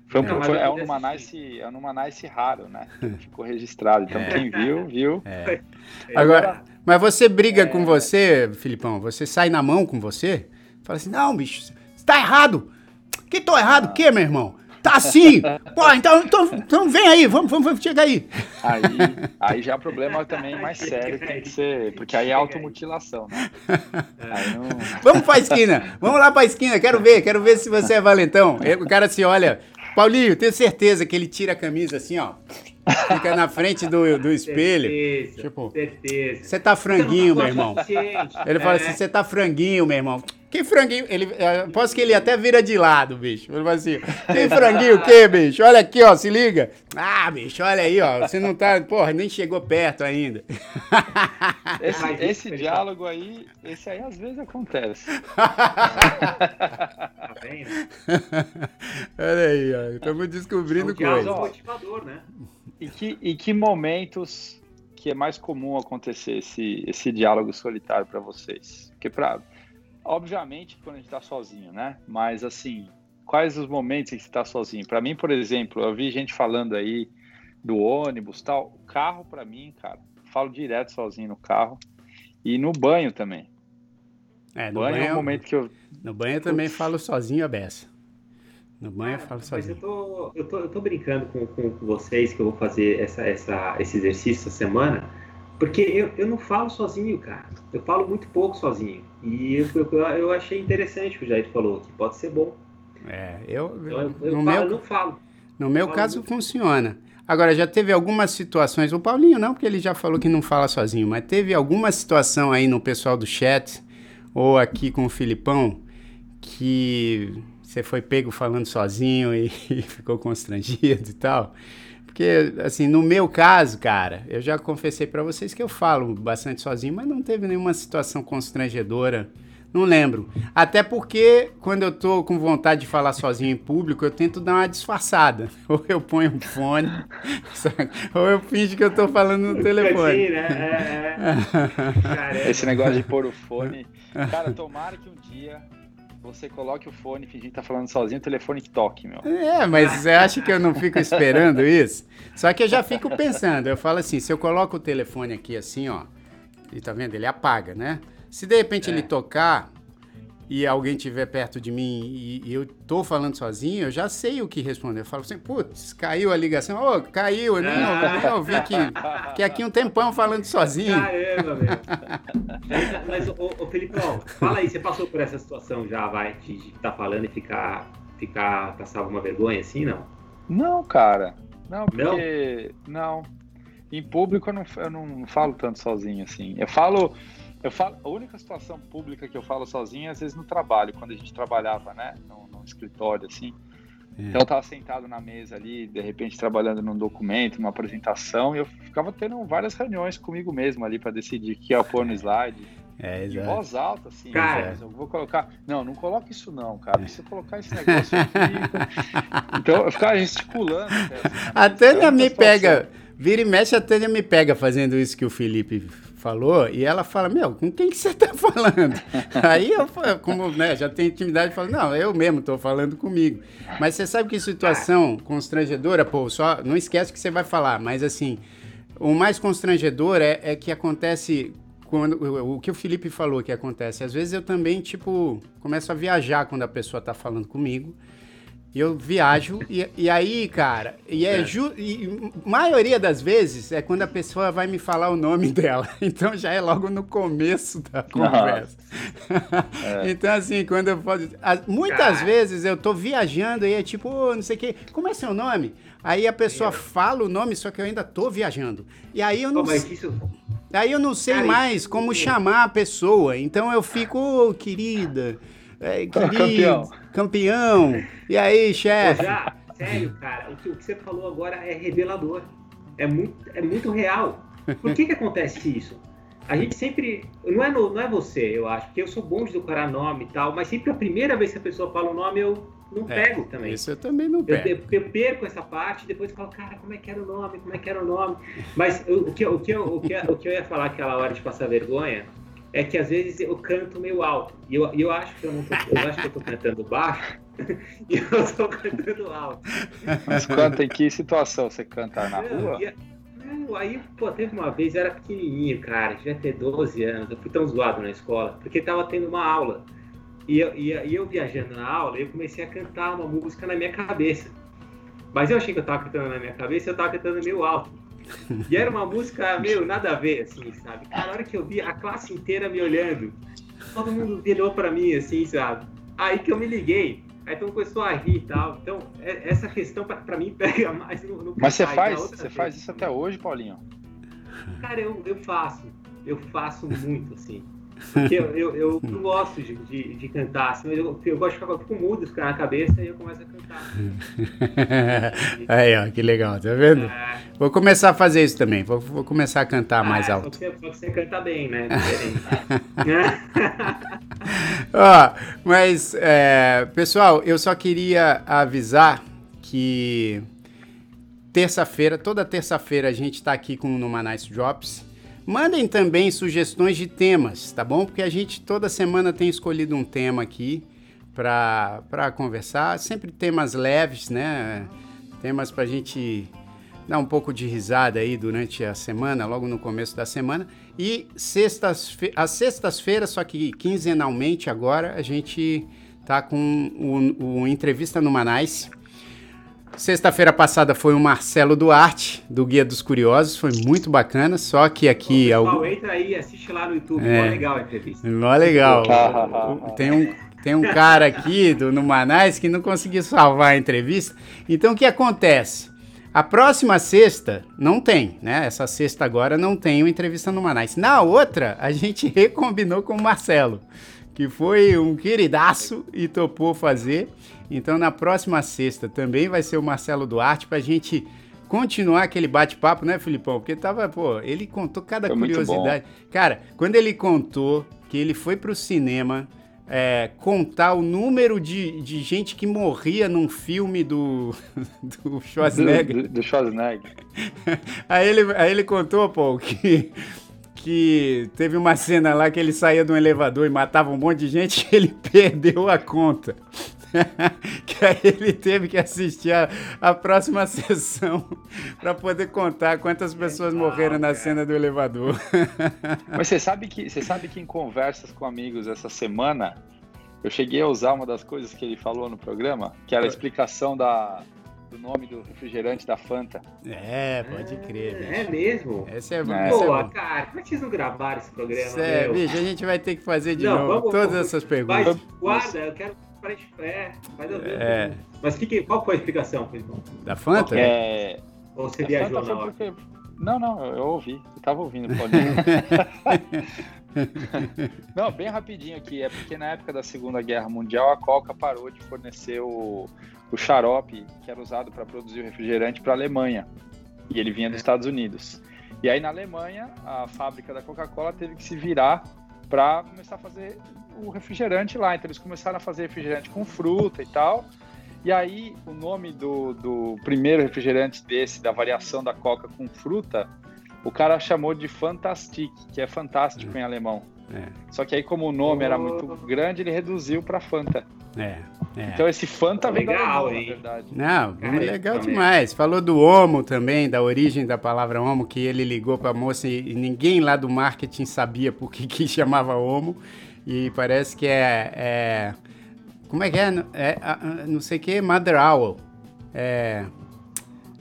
foi, um, foi, é, um Numanice, é um Numanice raro, né? Ficou registrado. Então, é. quem viu, viu. É. Agora, mas você briga é. com você, Filipão? Você sai na mão com você? Fala assim, não, bicho, você tá errado. Que tô errado o quê, meu irmão? Tá assim! Pô, então, então, então vem aí, vamos, vamos, vamos, chega aí. Aí, aí já é um problema também mais sério, tem que ser, porque aí é automutilação, né? Não... Vamos pra esquina, vamos lá pra esquina, quero ver, quero ver se você é valentão. O cara se olha, Paulinho, tenho certeza que ele tira a camisa assim, ó. Fica na frente do, do espelho. Certeza, Tipo, certeza. Você tá franguinho, meu tá irmão. Ele fala É. assim, você tá franguinho, meu irmão. Que franguinho? Ele, eh, posso que ele até vira de lado, bicho. Ele fala assim, que franguinho o quê, bicho? Olha aqui, ó, se liga. Ah, bicho, olha aí, ó. Você não tá, porra, nem chegou perto ainda. Esse, Mas esse isso, diálogo aí, esse aí às vezes acontece. Tá vendo? olha aí, ó. Estamos É descobrindo um diálogo coisas. motivador, né? E que, e que momentos que é mais comum acontecer esse, esse diálogo solitário para vocês? Porque, pra, obviamente, quando a gente está sozinho, né? Mas, assim, quais os momentos em que você está sozinho? Para mim, por exemplo, eu vi gente falando aí do ônibus tal. O carro, para mim, cara, falo direto sozinho no carro. E no banho também. É, no banho, é um banho, momento que eu. no banho eu também falo sozinho a beça. No banho eu falo Mas eu sozinho. tô, eu tô, eu tô brincando com, com, com vocês que eu vou fazer essa, essa, esse exercício essa semana, porque eu, eu não falo sozinho, cara. Eu falo muito pouco sozinho. E eu, eu, eu achei interessante o que o Jair falou, que pode ser bom. É, eu, Então, eu, eu, no falo, meu, eu não falo. No meu Fala caso muito. funciona. Agora, já teve algumas situações, o Paulinho não, porque ele já falou que não fala sozinho, mas teve alguma situação aí no pessoal do chat, ou aqui com o Filipão, que você foi pego falando sozinho e, e ficou constrangido e tal. Porque, assim, no meu caso, cara, eu já confessei pra vocês que eu falo bastante sozinho, mas não teve nenhuma situação constrangedora. Não lembro. Até porque, quando eu tô com vontade de falar sozinho em público, eu tento dar uma disfarçada. Ou eu ponho um fone, ou eu finge que eu tô falando no telefone. Sim, né? É, é. Caramba. Esse negócio de pôr o fone. Cara, tomara que um dia você coloque o fone fingindo que tá falando sozinho, o telefone que toque, meu. É, mas você acha que eu não fico esperando isso? Só que eu já fico pensando, eu falo assim, se eu coloco o telefone aqui assim, ó, e tá vendo? Ele apaga, né? Se de repente É. ele tocar e alguém estiver perto de mim e, e eu tô falando sozinho, eu já sei o que responder. Eu falo assim, putz, caiu a ligação. Ô, caiu, eu nem, Ah. nem ouvi que, que aqui um tempão falando sozinho. Caramba, meu. Mas, mas ô, ô, Felipão, fala aí, você passou por essa situação já, vai, de estar falando e ficar, ficar, passar alguma vergonha assim, não? Não, cara. Não, porque. Não. Em público eu não, eu não falo tanto sozinho assim. Eu falo. Eu falo. A única situação pública que eu falo sozinho é às vezes no trabalho, quando a gente trabalhava, né? No, no escritório, assim. É. Então eu tava sentado na mesa ali, de repente trabalhando num documento, numa apresentação, e eu ficava tendo várias reuniões comigo mesmo ali para decidir o que ia pôr no slide. É, De exato. voz alta, assim. Cara. mas Eu vou colocar. Não, não coloca isso não, cara. Se você colocar esse negócio aqui. então eu ficava gesticulando. Até, assim, na A. Tânia me pega, vira e mexe, a Tânia me pega fazendo isso que o Felipe falou, e ela fala, meu, com quem que você tá falando? Aí eu, como né, já tenho intimidade, falo, não, eu mesmo tô falando comigo. Mas você sabe que situação constrangedora, pô, só não esquece que você vai falar, mas assim, o mais constrangedor é, é que acontece quando o, o que o Felipe falou que acontece. Às vezes eu também, tipo, começo a viajar quando a pessoa tá falando comigo. Eu viajo, e, e aí, cara, e é, É. ju, e maioria das vezes é quando a pessoa vai me falar o nome dela. Então já é logo no começo da conversa. Então, assim, quando eu falo. a- Muitas Cara. vezes eu tô viajando e é tipo, "Ô, não sei o quê, como é seu nome? Aí a pessoa Meu. fala o nome, só que eu ainda tô viajando. E aí eu não mas sei. isso, Aí eu não sei Cara, mais isso- como chamar a pessoa. Então eu fico, "Ô, querida, é, querido, Campeão. Campeão. E aí, chefe? já, sério, cara, o que, o que você falou agora é revelador. É muito, é muito real. Por que que acontece isso? A gente sempre. Não é, no- não é você, eu acho, porque eu sou bom de decorar nome e tal, mas sempre a primeira vez que a pessoa fala o nome, eu não É, pego também. Isso eu também não Eu, pego. eu- eu perco essa parte depois falo, cara, como é que era o nome? Como é que era o nome? Mas eu- o, que, eu- o, que, eu- o, que, o que eu ia falar aquela hora de passar vergonha é que às vezes eu canto meio alto. E eu, eu acho que eu não tô, eu acho que eu tô cantando baixo e eu tô cantando alto. Mas canta em que situação você canta na rua? não, aí, pô, teve uma vez, eu era pequenininho, cara, devia ter 12 anos, eu fui tão zoado na escola, porque tava tendo uma aula. E eu, e, e eu viajando na aula, eu comecei a cantar uma música na minha cabeça. Mas eu achei que eu tava cantando na minha cabeça, eu tava cantando meio alto. E era uma música meio nada a ver, assim, sabe? Cara, na hora que eu vi a classe inteira me olhando, todo mundo virou pra mim, assim, sabe? Aí que eu me liguei. Aí então começou a rir e tal. Então, é, essa questão para mim pega mais no, no Mas você faz, você faz isso até hoje, Paulinho? Cara, eu, eu faço. Eu faço muito, assim. Porque eu, eu, eu não gosto de, de, de cantar, assim, eu, eu gosto de ficar com ficar na cabeça e eu começo a cantar. Aí, ó, que legal, tá vendo? É... Vou começar a fazer isso também, vou, vou começar a cantar ah, mais alto. Só que, você, só que você canta bem, né? ó, mas, é, pessoal, eu só queria avisar que terça-feira, toda terça-feira a gente tá aqui com o Numa Nice Drops. Mandem também sugestões de temas, tá bom? Porque a gente toda semana tem escolhido um tema aqui para conversar. Sempre temas leves, né? Temas para a gente dar um pouco de risada aí durante a semana, logo no começo da semana. E sextas, às sextas-feiras, só que quinzenalmente agora, a gente tá com o, o Entrevista no Manais Sexta-feira passada foi o Marcelo Duarte, do Guia dos Curiosos, foi muito bacana, só que aqui... O pessoal, entra aí assiste lá no YouTube, é, mó legal a entrevista. Mó legal. tem, um, tem um cara aqui do, no Manais que não conseguiu salvar a entrevista. Então, o que acontece? A próxima sexta não tem, né? Essa sexta agora não tem uma entrevista no Manais. Na outra, a gente recombinou com o Marcelo, que foi um queridaço e topou fazer. Então na próxima sexta também vai ser o Marcelo Duarte para a gente continuar aquele bate-papo, né, Filipão? Porque tava, pô, ele contou cada foi curiosidade. Cara, quando ele contou que ele foi pro cinema é, contar o número de, de gente que morria num filme do, do Schwarzenegger. Do, do, do Schwarzenegger. aí, ele, aí ele contou, pô, que que teve uma cena lá que ele saía de um elevador e matava um monte de gente e ele perdeu a conta. que aí ele teve que assistir a, a próxima sessão para poder contar quantas pessoas morreram na cena do elevador. Mas você sabe que você sabe que em conversas com amigos essa semana eu cheguei a usar uma das coisas que ele falou no programa, que era a explicação da, do nome do refrigerante da Fanta. É, pode crer. É, é mesmo? Esse é bom. É. Boa, é cara, como é que vocês não gravaram esse programa? É, bicho, a gente vai ter que fazer de não, novo vamos, todas vamos, essas perguntas. Mas, guarda, eu quero é, faz a ver. É. Mas que, qual foi a explicação, Felipão? Da Fanta? É... Ou você viajou na hora? Porque... Não, não, eu ouvi. Eu tava ouvindo, Paulinho. não, bem rapidinho aqui. É porque na época da Segunda Guerra Mundial a Coca parou de fornecer o, o xarope que era usado para produzir o refrigerante para a Alemanha. E ele vinha dos Estados Unidos. E aí na Alemanha, a fábrica da Coca-Cola teve que se virar para começar a fazer o refrigerante lá. Então eles começaram a fazer refrigerante com fruta e tal. E aí o nome do, do primeiro refrigerante desse, da variação da Coca com fruta, o cara chamou de Fantastic, que é fantástico é. em alemão. É. Só que aí como o nome oh. era muito grande, ele reduziu para Fanta. É, é. Então esse Fanta vem legal, da na verdade. Não, é legal demais. Falou do homo também, da origem da palavra homo, que ele ligou para a moça e, ninguém lá do marketing sabia por que, que chamava homo. E parece que é, é como é que é? é não sei o que, Mother Owl. É,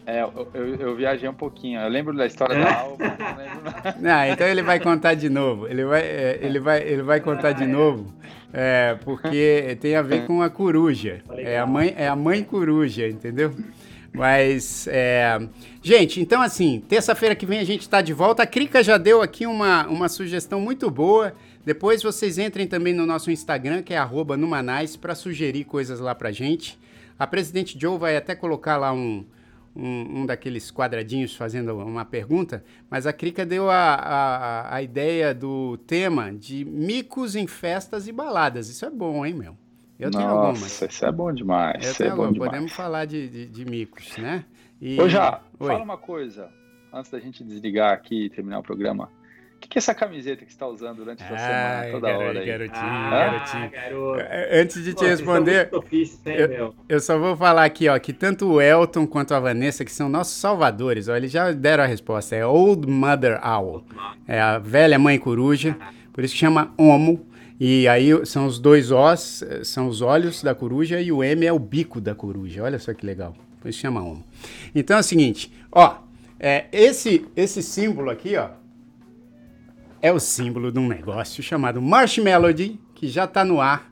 é, eu, eu, eu, viajei um pouquinho. Eu lembro da história da alma, não lembro. Não, então ele vai contar de novo. Ele vai, é, ele vai, ele vai contar de novo, é, porque tem a ver com a coruja. É a mãe, é a mãe coruja, entendeu? Mas, é... gente, então assim, terça-feira que vem a gente está de volta. A Krika já deu aqui uma, uma sugestão muito boa. Depois vocês entrem também no nosso Instagram, que é Numanais, para sugerir coisas lá pra gente. A Presidente Joe vai até colocar lá um, um, um, daqueles quadradinhos fazendo uma pergunta, mas a Krika deu a, a, a, ideia do tema de micos em festas e baladas. Isso é bom, hein, meu? Eu Nossa, tenho algumas. Isso é bom demais. Eu tenho é algumas. Podemos falar de, de, de, micos, né? E... Ô, já, Oi. fala uma coisa. Antes da gente desligar aqui e terminar o programa que, que é essa camiseta que você está usando durante essa ah, semana, toda hora aí? Garotinho, ah, garotinho. Garoto. É, antes de Pô, te responder, eu, eu, só vou falar aqui, ó, que tanto o Elton quanto a Vanessa, que são nossos salvadores, ó, eles já deram a resposta. É Old Mother Owl. É a velha mãe coruja, por isso que chama Homo. E aí são os dois Os, são os olhos da coruja e o M é o bico da coruja. Olha só que legal. Por isso chama Homo. Então é o seguinte, ó, é, esse, esse símbolo aqui, ó, é o símbolo de um negócio chamado Marshmallow, que já está no ar.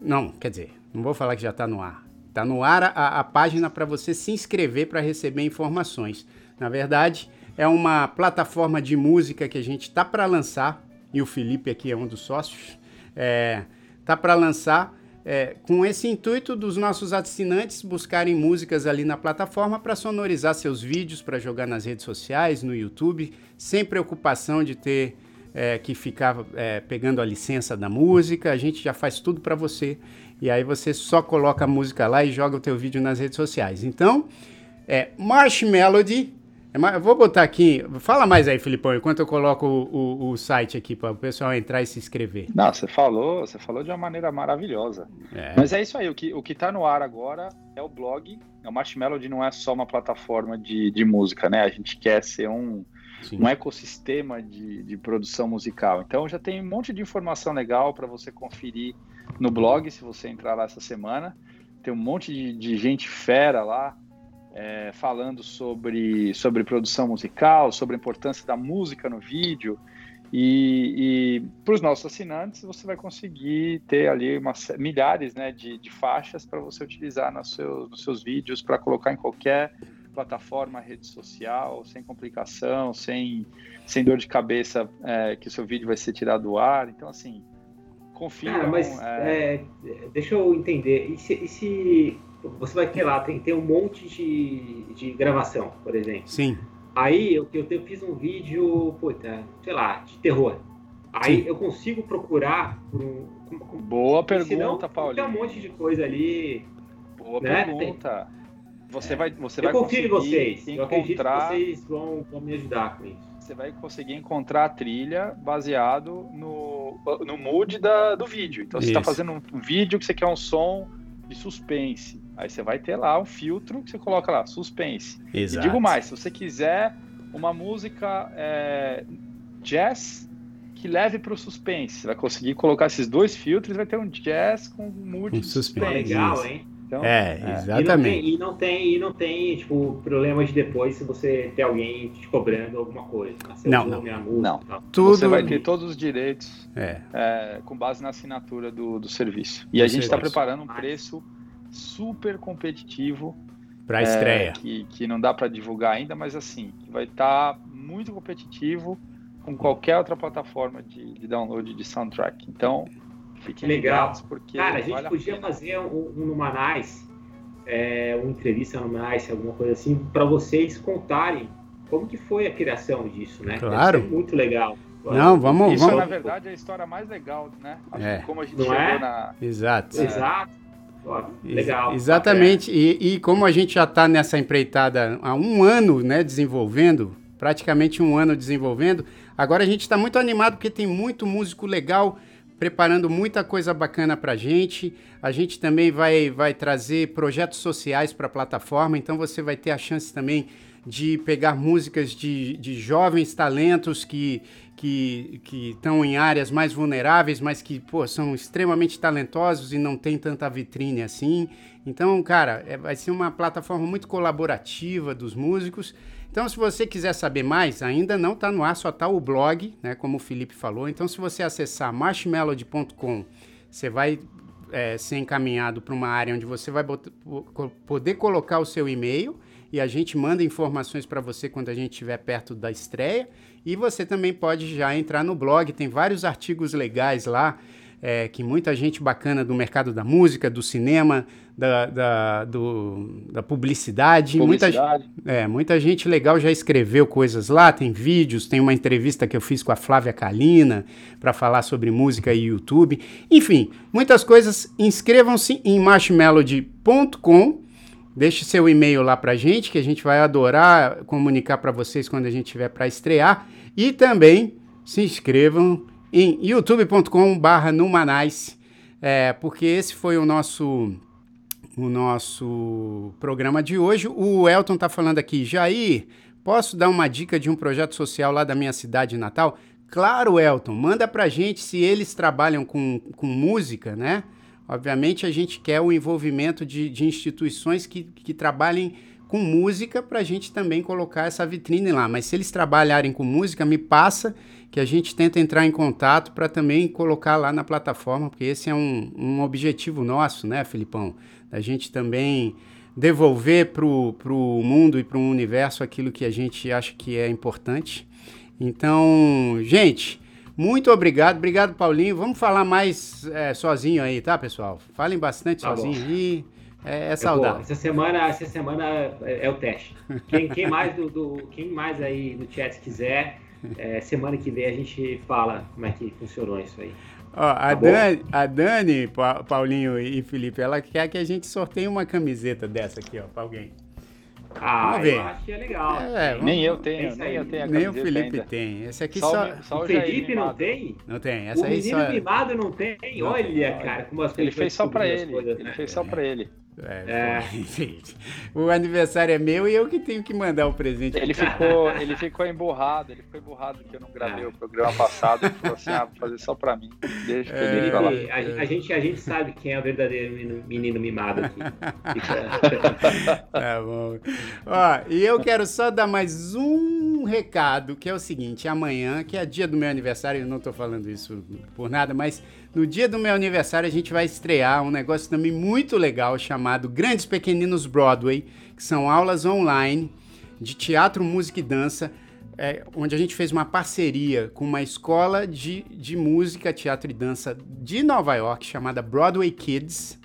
Não, quer dizer, Não vou falar que já está no ar. Está no ar a, a página para você se inscrever para receber informações. Na verdade, é uma plataforma de música que a gente está para lançar, e o Felipe aqui é um dos sócios, é, tá para lançar é, com esse intuito dos nossos assinantes buscarem músicas ali na plataforma para sonorizar seus vídeos, para jogar nas redes sociais, no YouTube, sem preocupação de ter é, que ficar é, pegando a licença da música. A gente já faz tudo para você e aí você só coloca a música lá e joga o teu vídeo nas redes sociais. Então, é Marsh Melody é eu vou botar aqui. Fala mais aí, Filipão, enquanto eu coloco o, o, o site aqui para o pessoal entrar e se inscrever. Não, você falou, você falou de uma maneira maravilhosa. É. Mas é isso aí, o que o está no ar agora é o blog. O Marshmallow não é só uma plataforma de, de música, né? A gente quer ser um, um ecossistema de, de produção musical. Então já tem um monte de informação legal para você conferir no blog, se você entrar lá essa semana. Tem um monte de, de gente fera lá é, falando sobre, sobre produção musical, sobre a importância da música no vídeo. E, e para os nossos assinantes, você vai conseguir ter ali uma, milhares né, de, de faixas para você utilizar nos seus, nos seus vídeos, para colocar em qualquer plataforma, rede social, sem complicação, sem, sem dor de cabeça é, que o seu vídeo vai ser tirado do ar. Então, assim, confia. Ah, mas é... É, deixa eu entender. E se, e se você vai ter lá, tem, tem um monte de, de gravação, por exemplo. Sim. Aí eu, eu, eu fiz um vídeo, puta, sei lá, de terror. Aí Sim. eu consigo procurar por um. Boa pergunta, Paulo. Tem um monte de coisa ali. Boa né? pergunta. Você vai, você eu vai confio em vocês. Encontrar... Eu acredito que vocês vão, vão me ajudar com isso. Você vai conseguir encontrar a trilha baseado no, no mood da, do vídeo. Então, você está fazendo um vídeo que você quer um som de suspense. Aí você vai ter lá um filtro que você coloca lá, suspense. Exato. E digo mais, se você quiser uma música é, jazz que leve para o suspense, você vai conseguir colocar esses dois filtros e vai ter um jazz com mood um de suspense. Legal, hein? Então, é, é, exatamente. E não, tem, e não tem, e não tem, tipo, problemas depois se você ter alguém te cobrando alguma coisa. Não, não. Música, não. Tudo... Você vai ter todos os direitos é. É, com base na assinatura do, do serviço. E do a gente está preparando um preço super competitivo. Para a estreia. Que, que não dá para divulgar ainda, mas assim, vai estar tá muito competitivo com qualquer outra plataforma de, de download de soundtrack. Então, Fiquem Legal. porque. Cara, a gente vale podia a fazer um, um Numanais, é, uma entrevista no Numanais, alguma coisa assim, para vocês contarem como que foi a criação disso, né? Claro. muito legal. Não, vamos. Isso, vamos... na verdade, é a história mais legal, né? Acho é. como a gente Não chegou é? na. Exato. É. Exato. legal. Exatamente. E, e, como a gente já está nessa empreitada há um ano, né, desenvolvendo, praticamente um ano desenvolvendo, agora a gente está muito animado porque tem muito músico legal preparando muita coisa bacana para a gente. A gente também vai, vai trazer projetos sociais para a plataforma, então você vai ter a chance também de pegar músicas de, de jovens talentos que que estão em áreas mais vulneráveis, mas que pô, são extremamente talentosos e não tem tanta vitrine assim. Então, cara, é, vai ser uma plataforma muito colaborativa dos músicos. Então, se você quiser saber mais, ainda não está no ar, só está o blog, né, como o Felipe falou. Então, se você acessar marshmelody.com, você vai é, ser encaminhado para uma área onde você vai botar, poder colocar o seu e-mail e a gente manda informações para você quando a gente estiver perto da estreia. E você também pode já entrar no blog, tem vários artigos legais lá é, que muita gente bacana do mercado da música, do cinema, da, da, do, da publicidade. publicidade. Muita, é, muita gente legal já escreveu coisas lá, tem vídeos, tem uma entrevista que eu fiz com a Flávia Kalina para falar sobre música e YouTube. Enfim, muitas coisas. Inscrevam-se em marshmelody.com. Deixe seu e-mail lá para gente, que a gente vai adorar comunicar para vocês quando a gente tiver para estrear. E também se inscrevam em youtube.com/barra Numanais, é, porque esse foi o nosso o nosso programa de hoje. O Elton está falando aqui, Jair, posso dar uma dica de um projeto social lá da minha cidade natal? Claro, Elton, manda pra gente se eles trabalham com, com música, né? Obviamente a gente quer o envolvimento de, de instituições que, que trabalhem com música para a gente também colocar essa vitrine lá. Mas se eles trabalharem com música, me passa que a gente tenta entrar em contato para também colocar lá na plataforma, porque esse é um, um objetivo nosso, né, Filipão? A gente também devolver para o mundo e para o universo aquilo que a gente acha que é importante. Então, gente, muito obrigado. Obrigado, Paulinho. Vamos falar mais é, sozinho aí, tá, pessoal? Falem bastante tá sozinho aí. É, é saudável. essa semana, essa semana é, é o teste. Quem, quem mais do, do, quem mais aí no chat quiser, é, semana que vem a gente fala como é que funcionou isso aí. Ó, a, tá Dani, a Dani, Paulinho e Felipe, ela quer que a gente sorteie uma camiseta dessa aqui, ó, pra alguém. Ah, vamos ver. eu acho que é legal. É, nem eu tenho, nem eu tenho a Nem o Felipe ainda. tem. Esse aqui só. só, só o Felipe não tem? Não tem. Essa o aí menino só... mimado não tem? Não. Olha, cara, como as Ele fez só pra ele. Coisas, ele fez só pra ele. É, é. o aniversário é meu e eu que tenho que mandar o presente. Ele ficou, ele ficou emburrado, ele ficou emburrado que eu não gravei é. o programa passado. Ele falou assim: ah, vou fazer só pra mim. Deixa que é, ele falar. A, a, gente, a gente sabe quem é o verdadeiro menino, menino mimado aqui. tá bom. Ó, e eu quero só dar mais um recado, que é o seguinte: amanhã, que é dia do meu aniversário, eu não tô falando isso por nada, mas no dia do meu aniversário a gente vai estrear um negócio também muito legal chamado Grandes Pequeninos Broadway, que são aulas online de teatro, música e dança, é, onde a gente fez uma parceria com uma escola de, de música, teatro e dança de Nova York chamada Broadway Kids.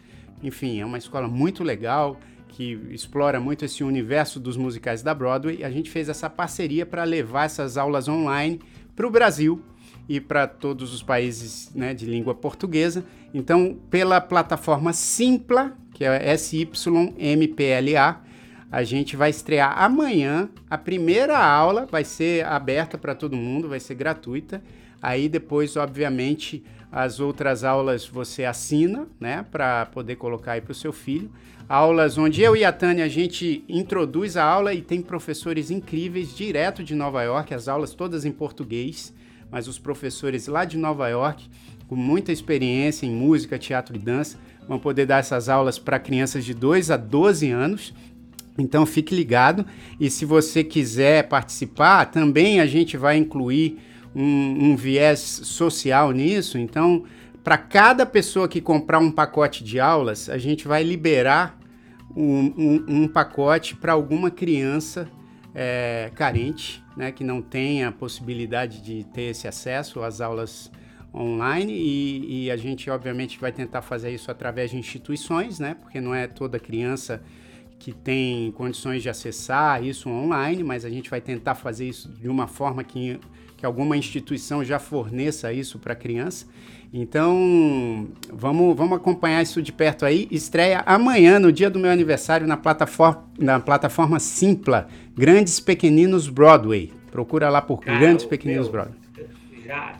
Enfim, é uma escola muito legal que explora muito esse universo dos musicais da Broadway. A gente fez essa parceria para levar essas aulas online para o Brasil e para todos os países né, de língua portuguesa. Então, pela plataforma Simpla, que é SYMPLA, a gente vai estrear amanhã. A primeira aula vai ser aberta para todo mundo, vai ser gratuita. Aí depois, obviamente, as outras aulas você assina, né, para poder colocar aí para o seu filho. Aulas onde eu e a Tânia a gente introduz a aula e tem professores incríveis direto de Nova York, as aulas todas em português mas os professores lá de Nova York, com muita experiência em música, teatro e dança, vão poder dar essas aulas para crianças de 2 a 12 anos. Então fique ligado e se você quiser participar, também a gente vai incluir um, um viés social nisso. Então, para cada pessoa que comprar um pacote de aulas, a gente vai liberar um, um, um pacote para alguma criança é, carente, né, que não tem a possibilidade de ter esse acesso às aulas online e, e, a gente obviamente vai tentar fazer isso através de instituições, né, porque não é toda criança que tem condições de acessar isso online, mas a gente vai tentar fazer isso de uma forma que, que alguma instituição já forneça isso para a criança. Então, vamos, vamos acompanhar isso de perto aí. Estreia amanhã, no dia do meu aniversário, na plataforma, na plataforma Simpla, Grandes Pequeninos Broadway. Procura lá por Cara, Grandes Pequeninos meu, Broadway. Já,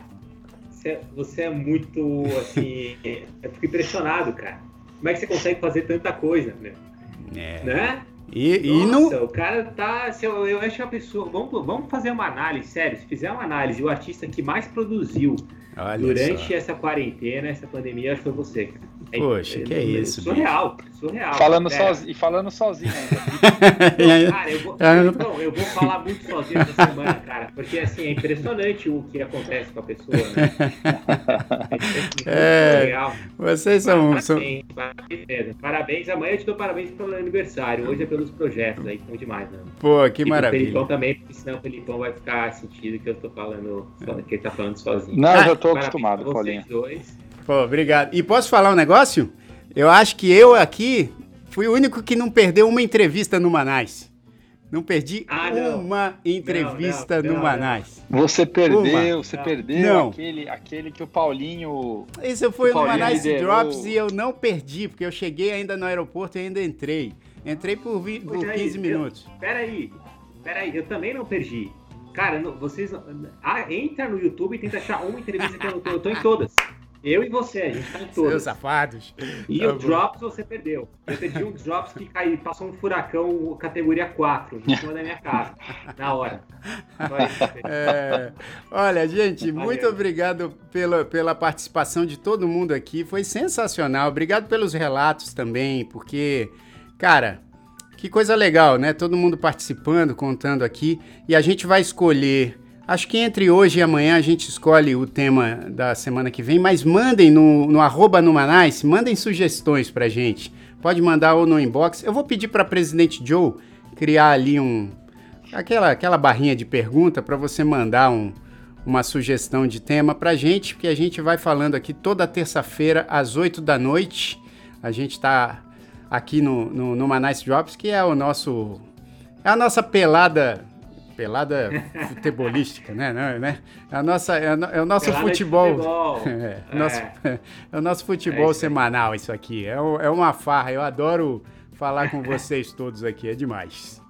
você, você é muito, assim, eu fico impressionado, cara. Como é que você consegue fazer tanta coisa, né? É. Né? E, Nossa, e no... o cara tá. Eu, eu acho que a pessoa. Vamos, vamos fazer uma análise, sério. Se fizer uma análise, o artista que mais produziu Olha durante só. essa quarentena, essa pandemia, acho que foi você, cara. É, Poxa, é, que é, é isso. Surreal, surreal. Falando sozinho, e falando sozinho ainda. cara, eu vou, então, eu vou falar muito sozinho essa semana, cara, porque assim, é impressionante o que acontece com a pessoa, né? É, surreal. Vocês são. Parabéns, são... parabéns, parabéns, amanhã eu te dou parabéns pelo aniversário, hoje é pelos projetos aí, são demais, né? Pô, que e maravilha. O Felipão também, porque senão o Felipão vai ficar sentido que eu tô falando, que ele tá falando sozinho. Não, eu já tô acostumado, Paulinho. Dois. Pô, obrigado. E posso falar um negócio? Eu acho que eu aqui fui o único que não perdeu uma entrevista no Manais. Não perdi ah, não. uma entrevista não, não, no Manais. Você perdeu, uma. você perdeu Aquele, aquele que o Paulinho. Isso foi no Manais Drops e eu não perdi, porque eu cheguei ainda no aeroporto e ainda entrei. Entrei por, vi, por 15 aí, minutos. Eu, peraí, peraí, eu também não perdi. Cara, vocês. Ah, entra no YouTube e tenta achar uma entrevista que eu tô. Eu tô em todas. Eu e você, a gente tá em todas. Seus safados. E tá o Drops você perdeu. Eu perdi um Drops que caiu, passou um furacão categoria 4 em cima da minha casa, na hora. É, olha, gente, Valeu. muito obrigado pela, pela participação de todo mundo aqui. Foi sensacional. Obrigado pelos relatos também, porque, cara, Que coisa legal, né? Todo mundo participando, contando aqui. E a gente vai escolher. Acho que entre hoje e amanhã a gente escolhe o tema da semana que vem, mas mandem no, no arroba Numanice, mandem sugestões pra gente. Pode mandar ou no inbox. Eu vou pedir para presidente Joe criar ali um aquela, aquela barrinha de pergunta para você mandar um, uma sugestão de tema pra gente, que a gente vai falando aqui toda terça-feira às 8 da noite. A gente está aqui no, no, no Manice Drops, que é o nosso. É a nossa pelada. Pelada futebolística, né? Não, né? É, a nossa, é, é o nosso pelada futebol. futebol. É, é. Nosso, é, o nosso futebol é semanal, isso aqui. É, é uma farra. Eu adoro falar com vocês todos aqui. É demais.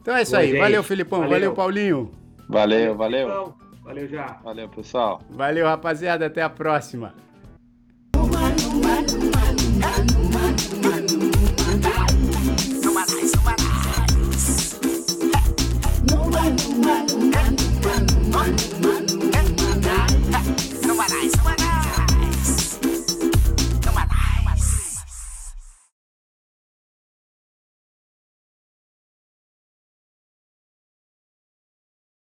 Então é isso Boa aí. Gente. Valeu, Filipão. Valeu, valeu Paulinho. Valeu, valeu. Valeu já. Valeu, pessoal. Valeu, rapaziada. Até a próxima.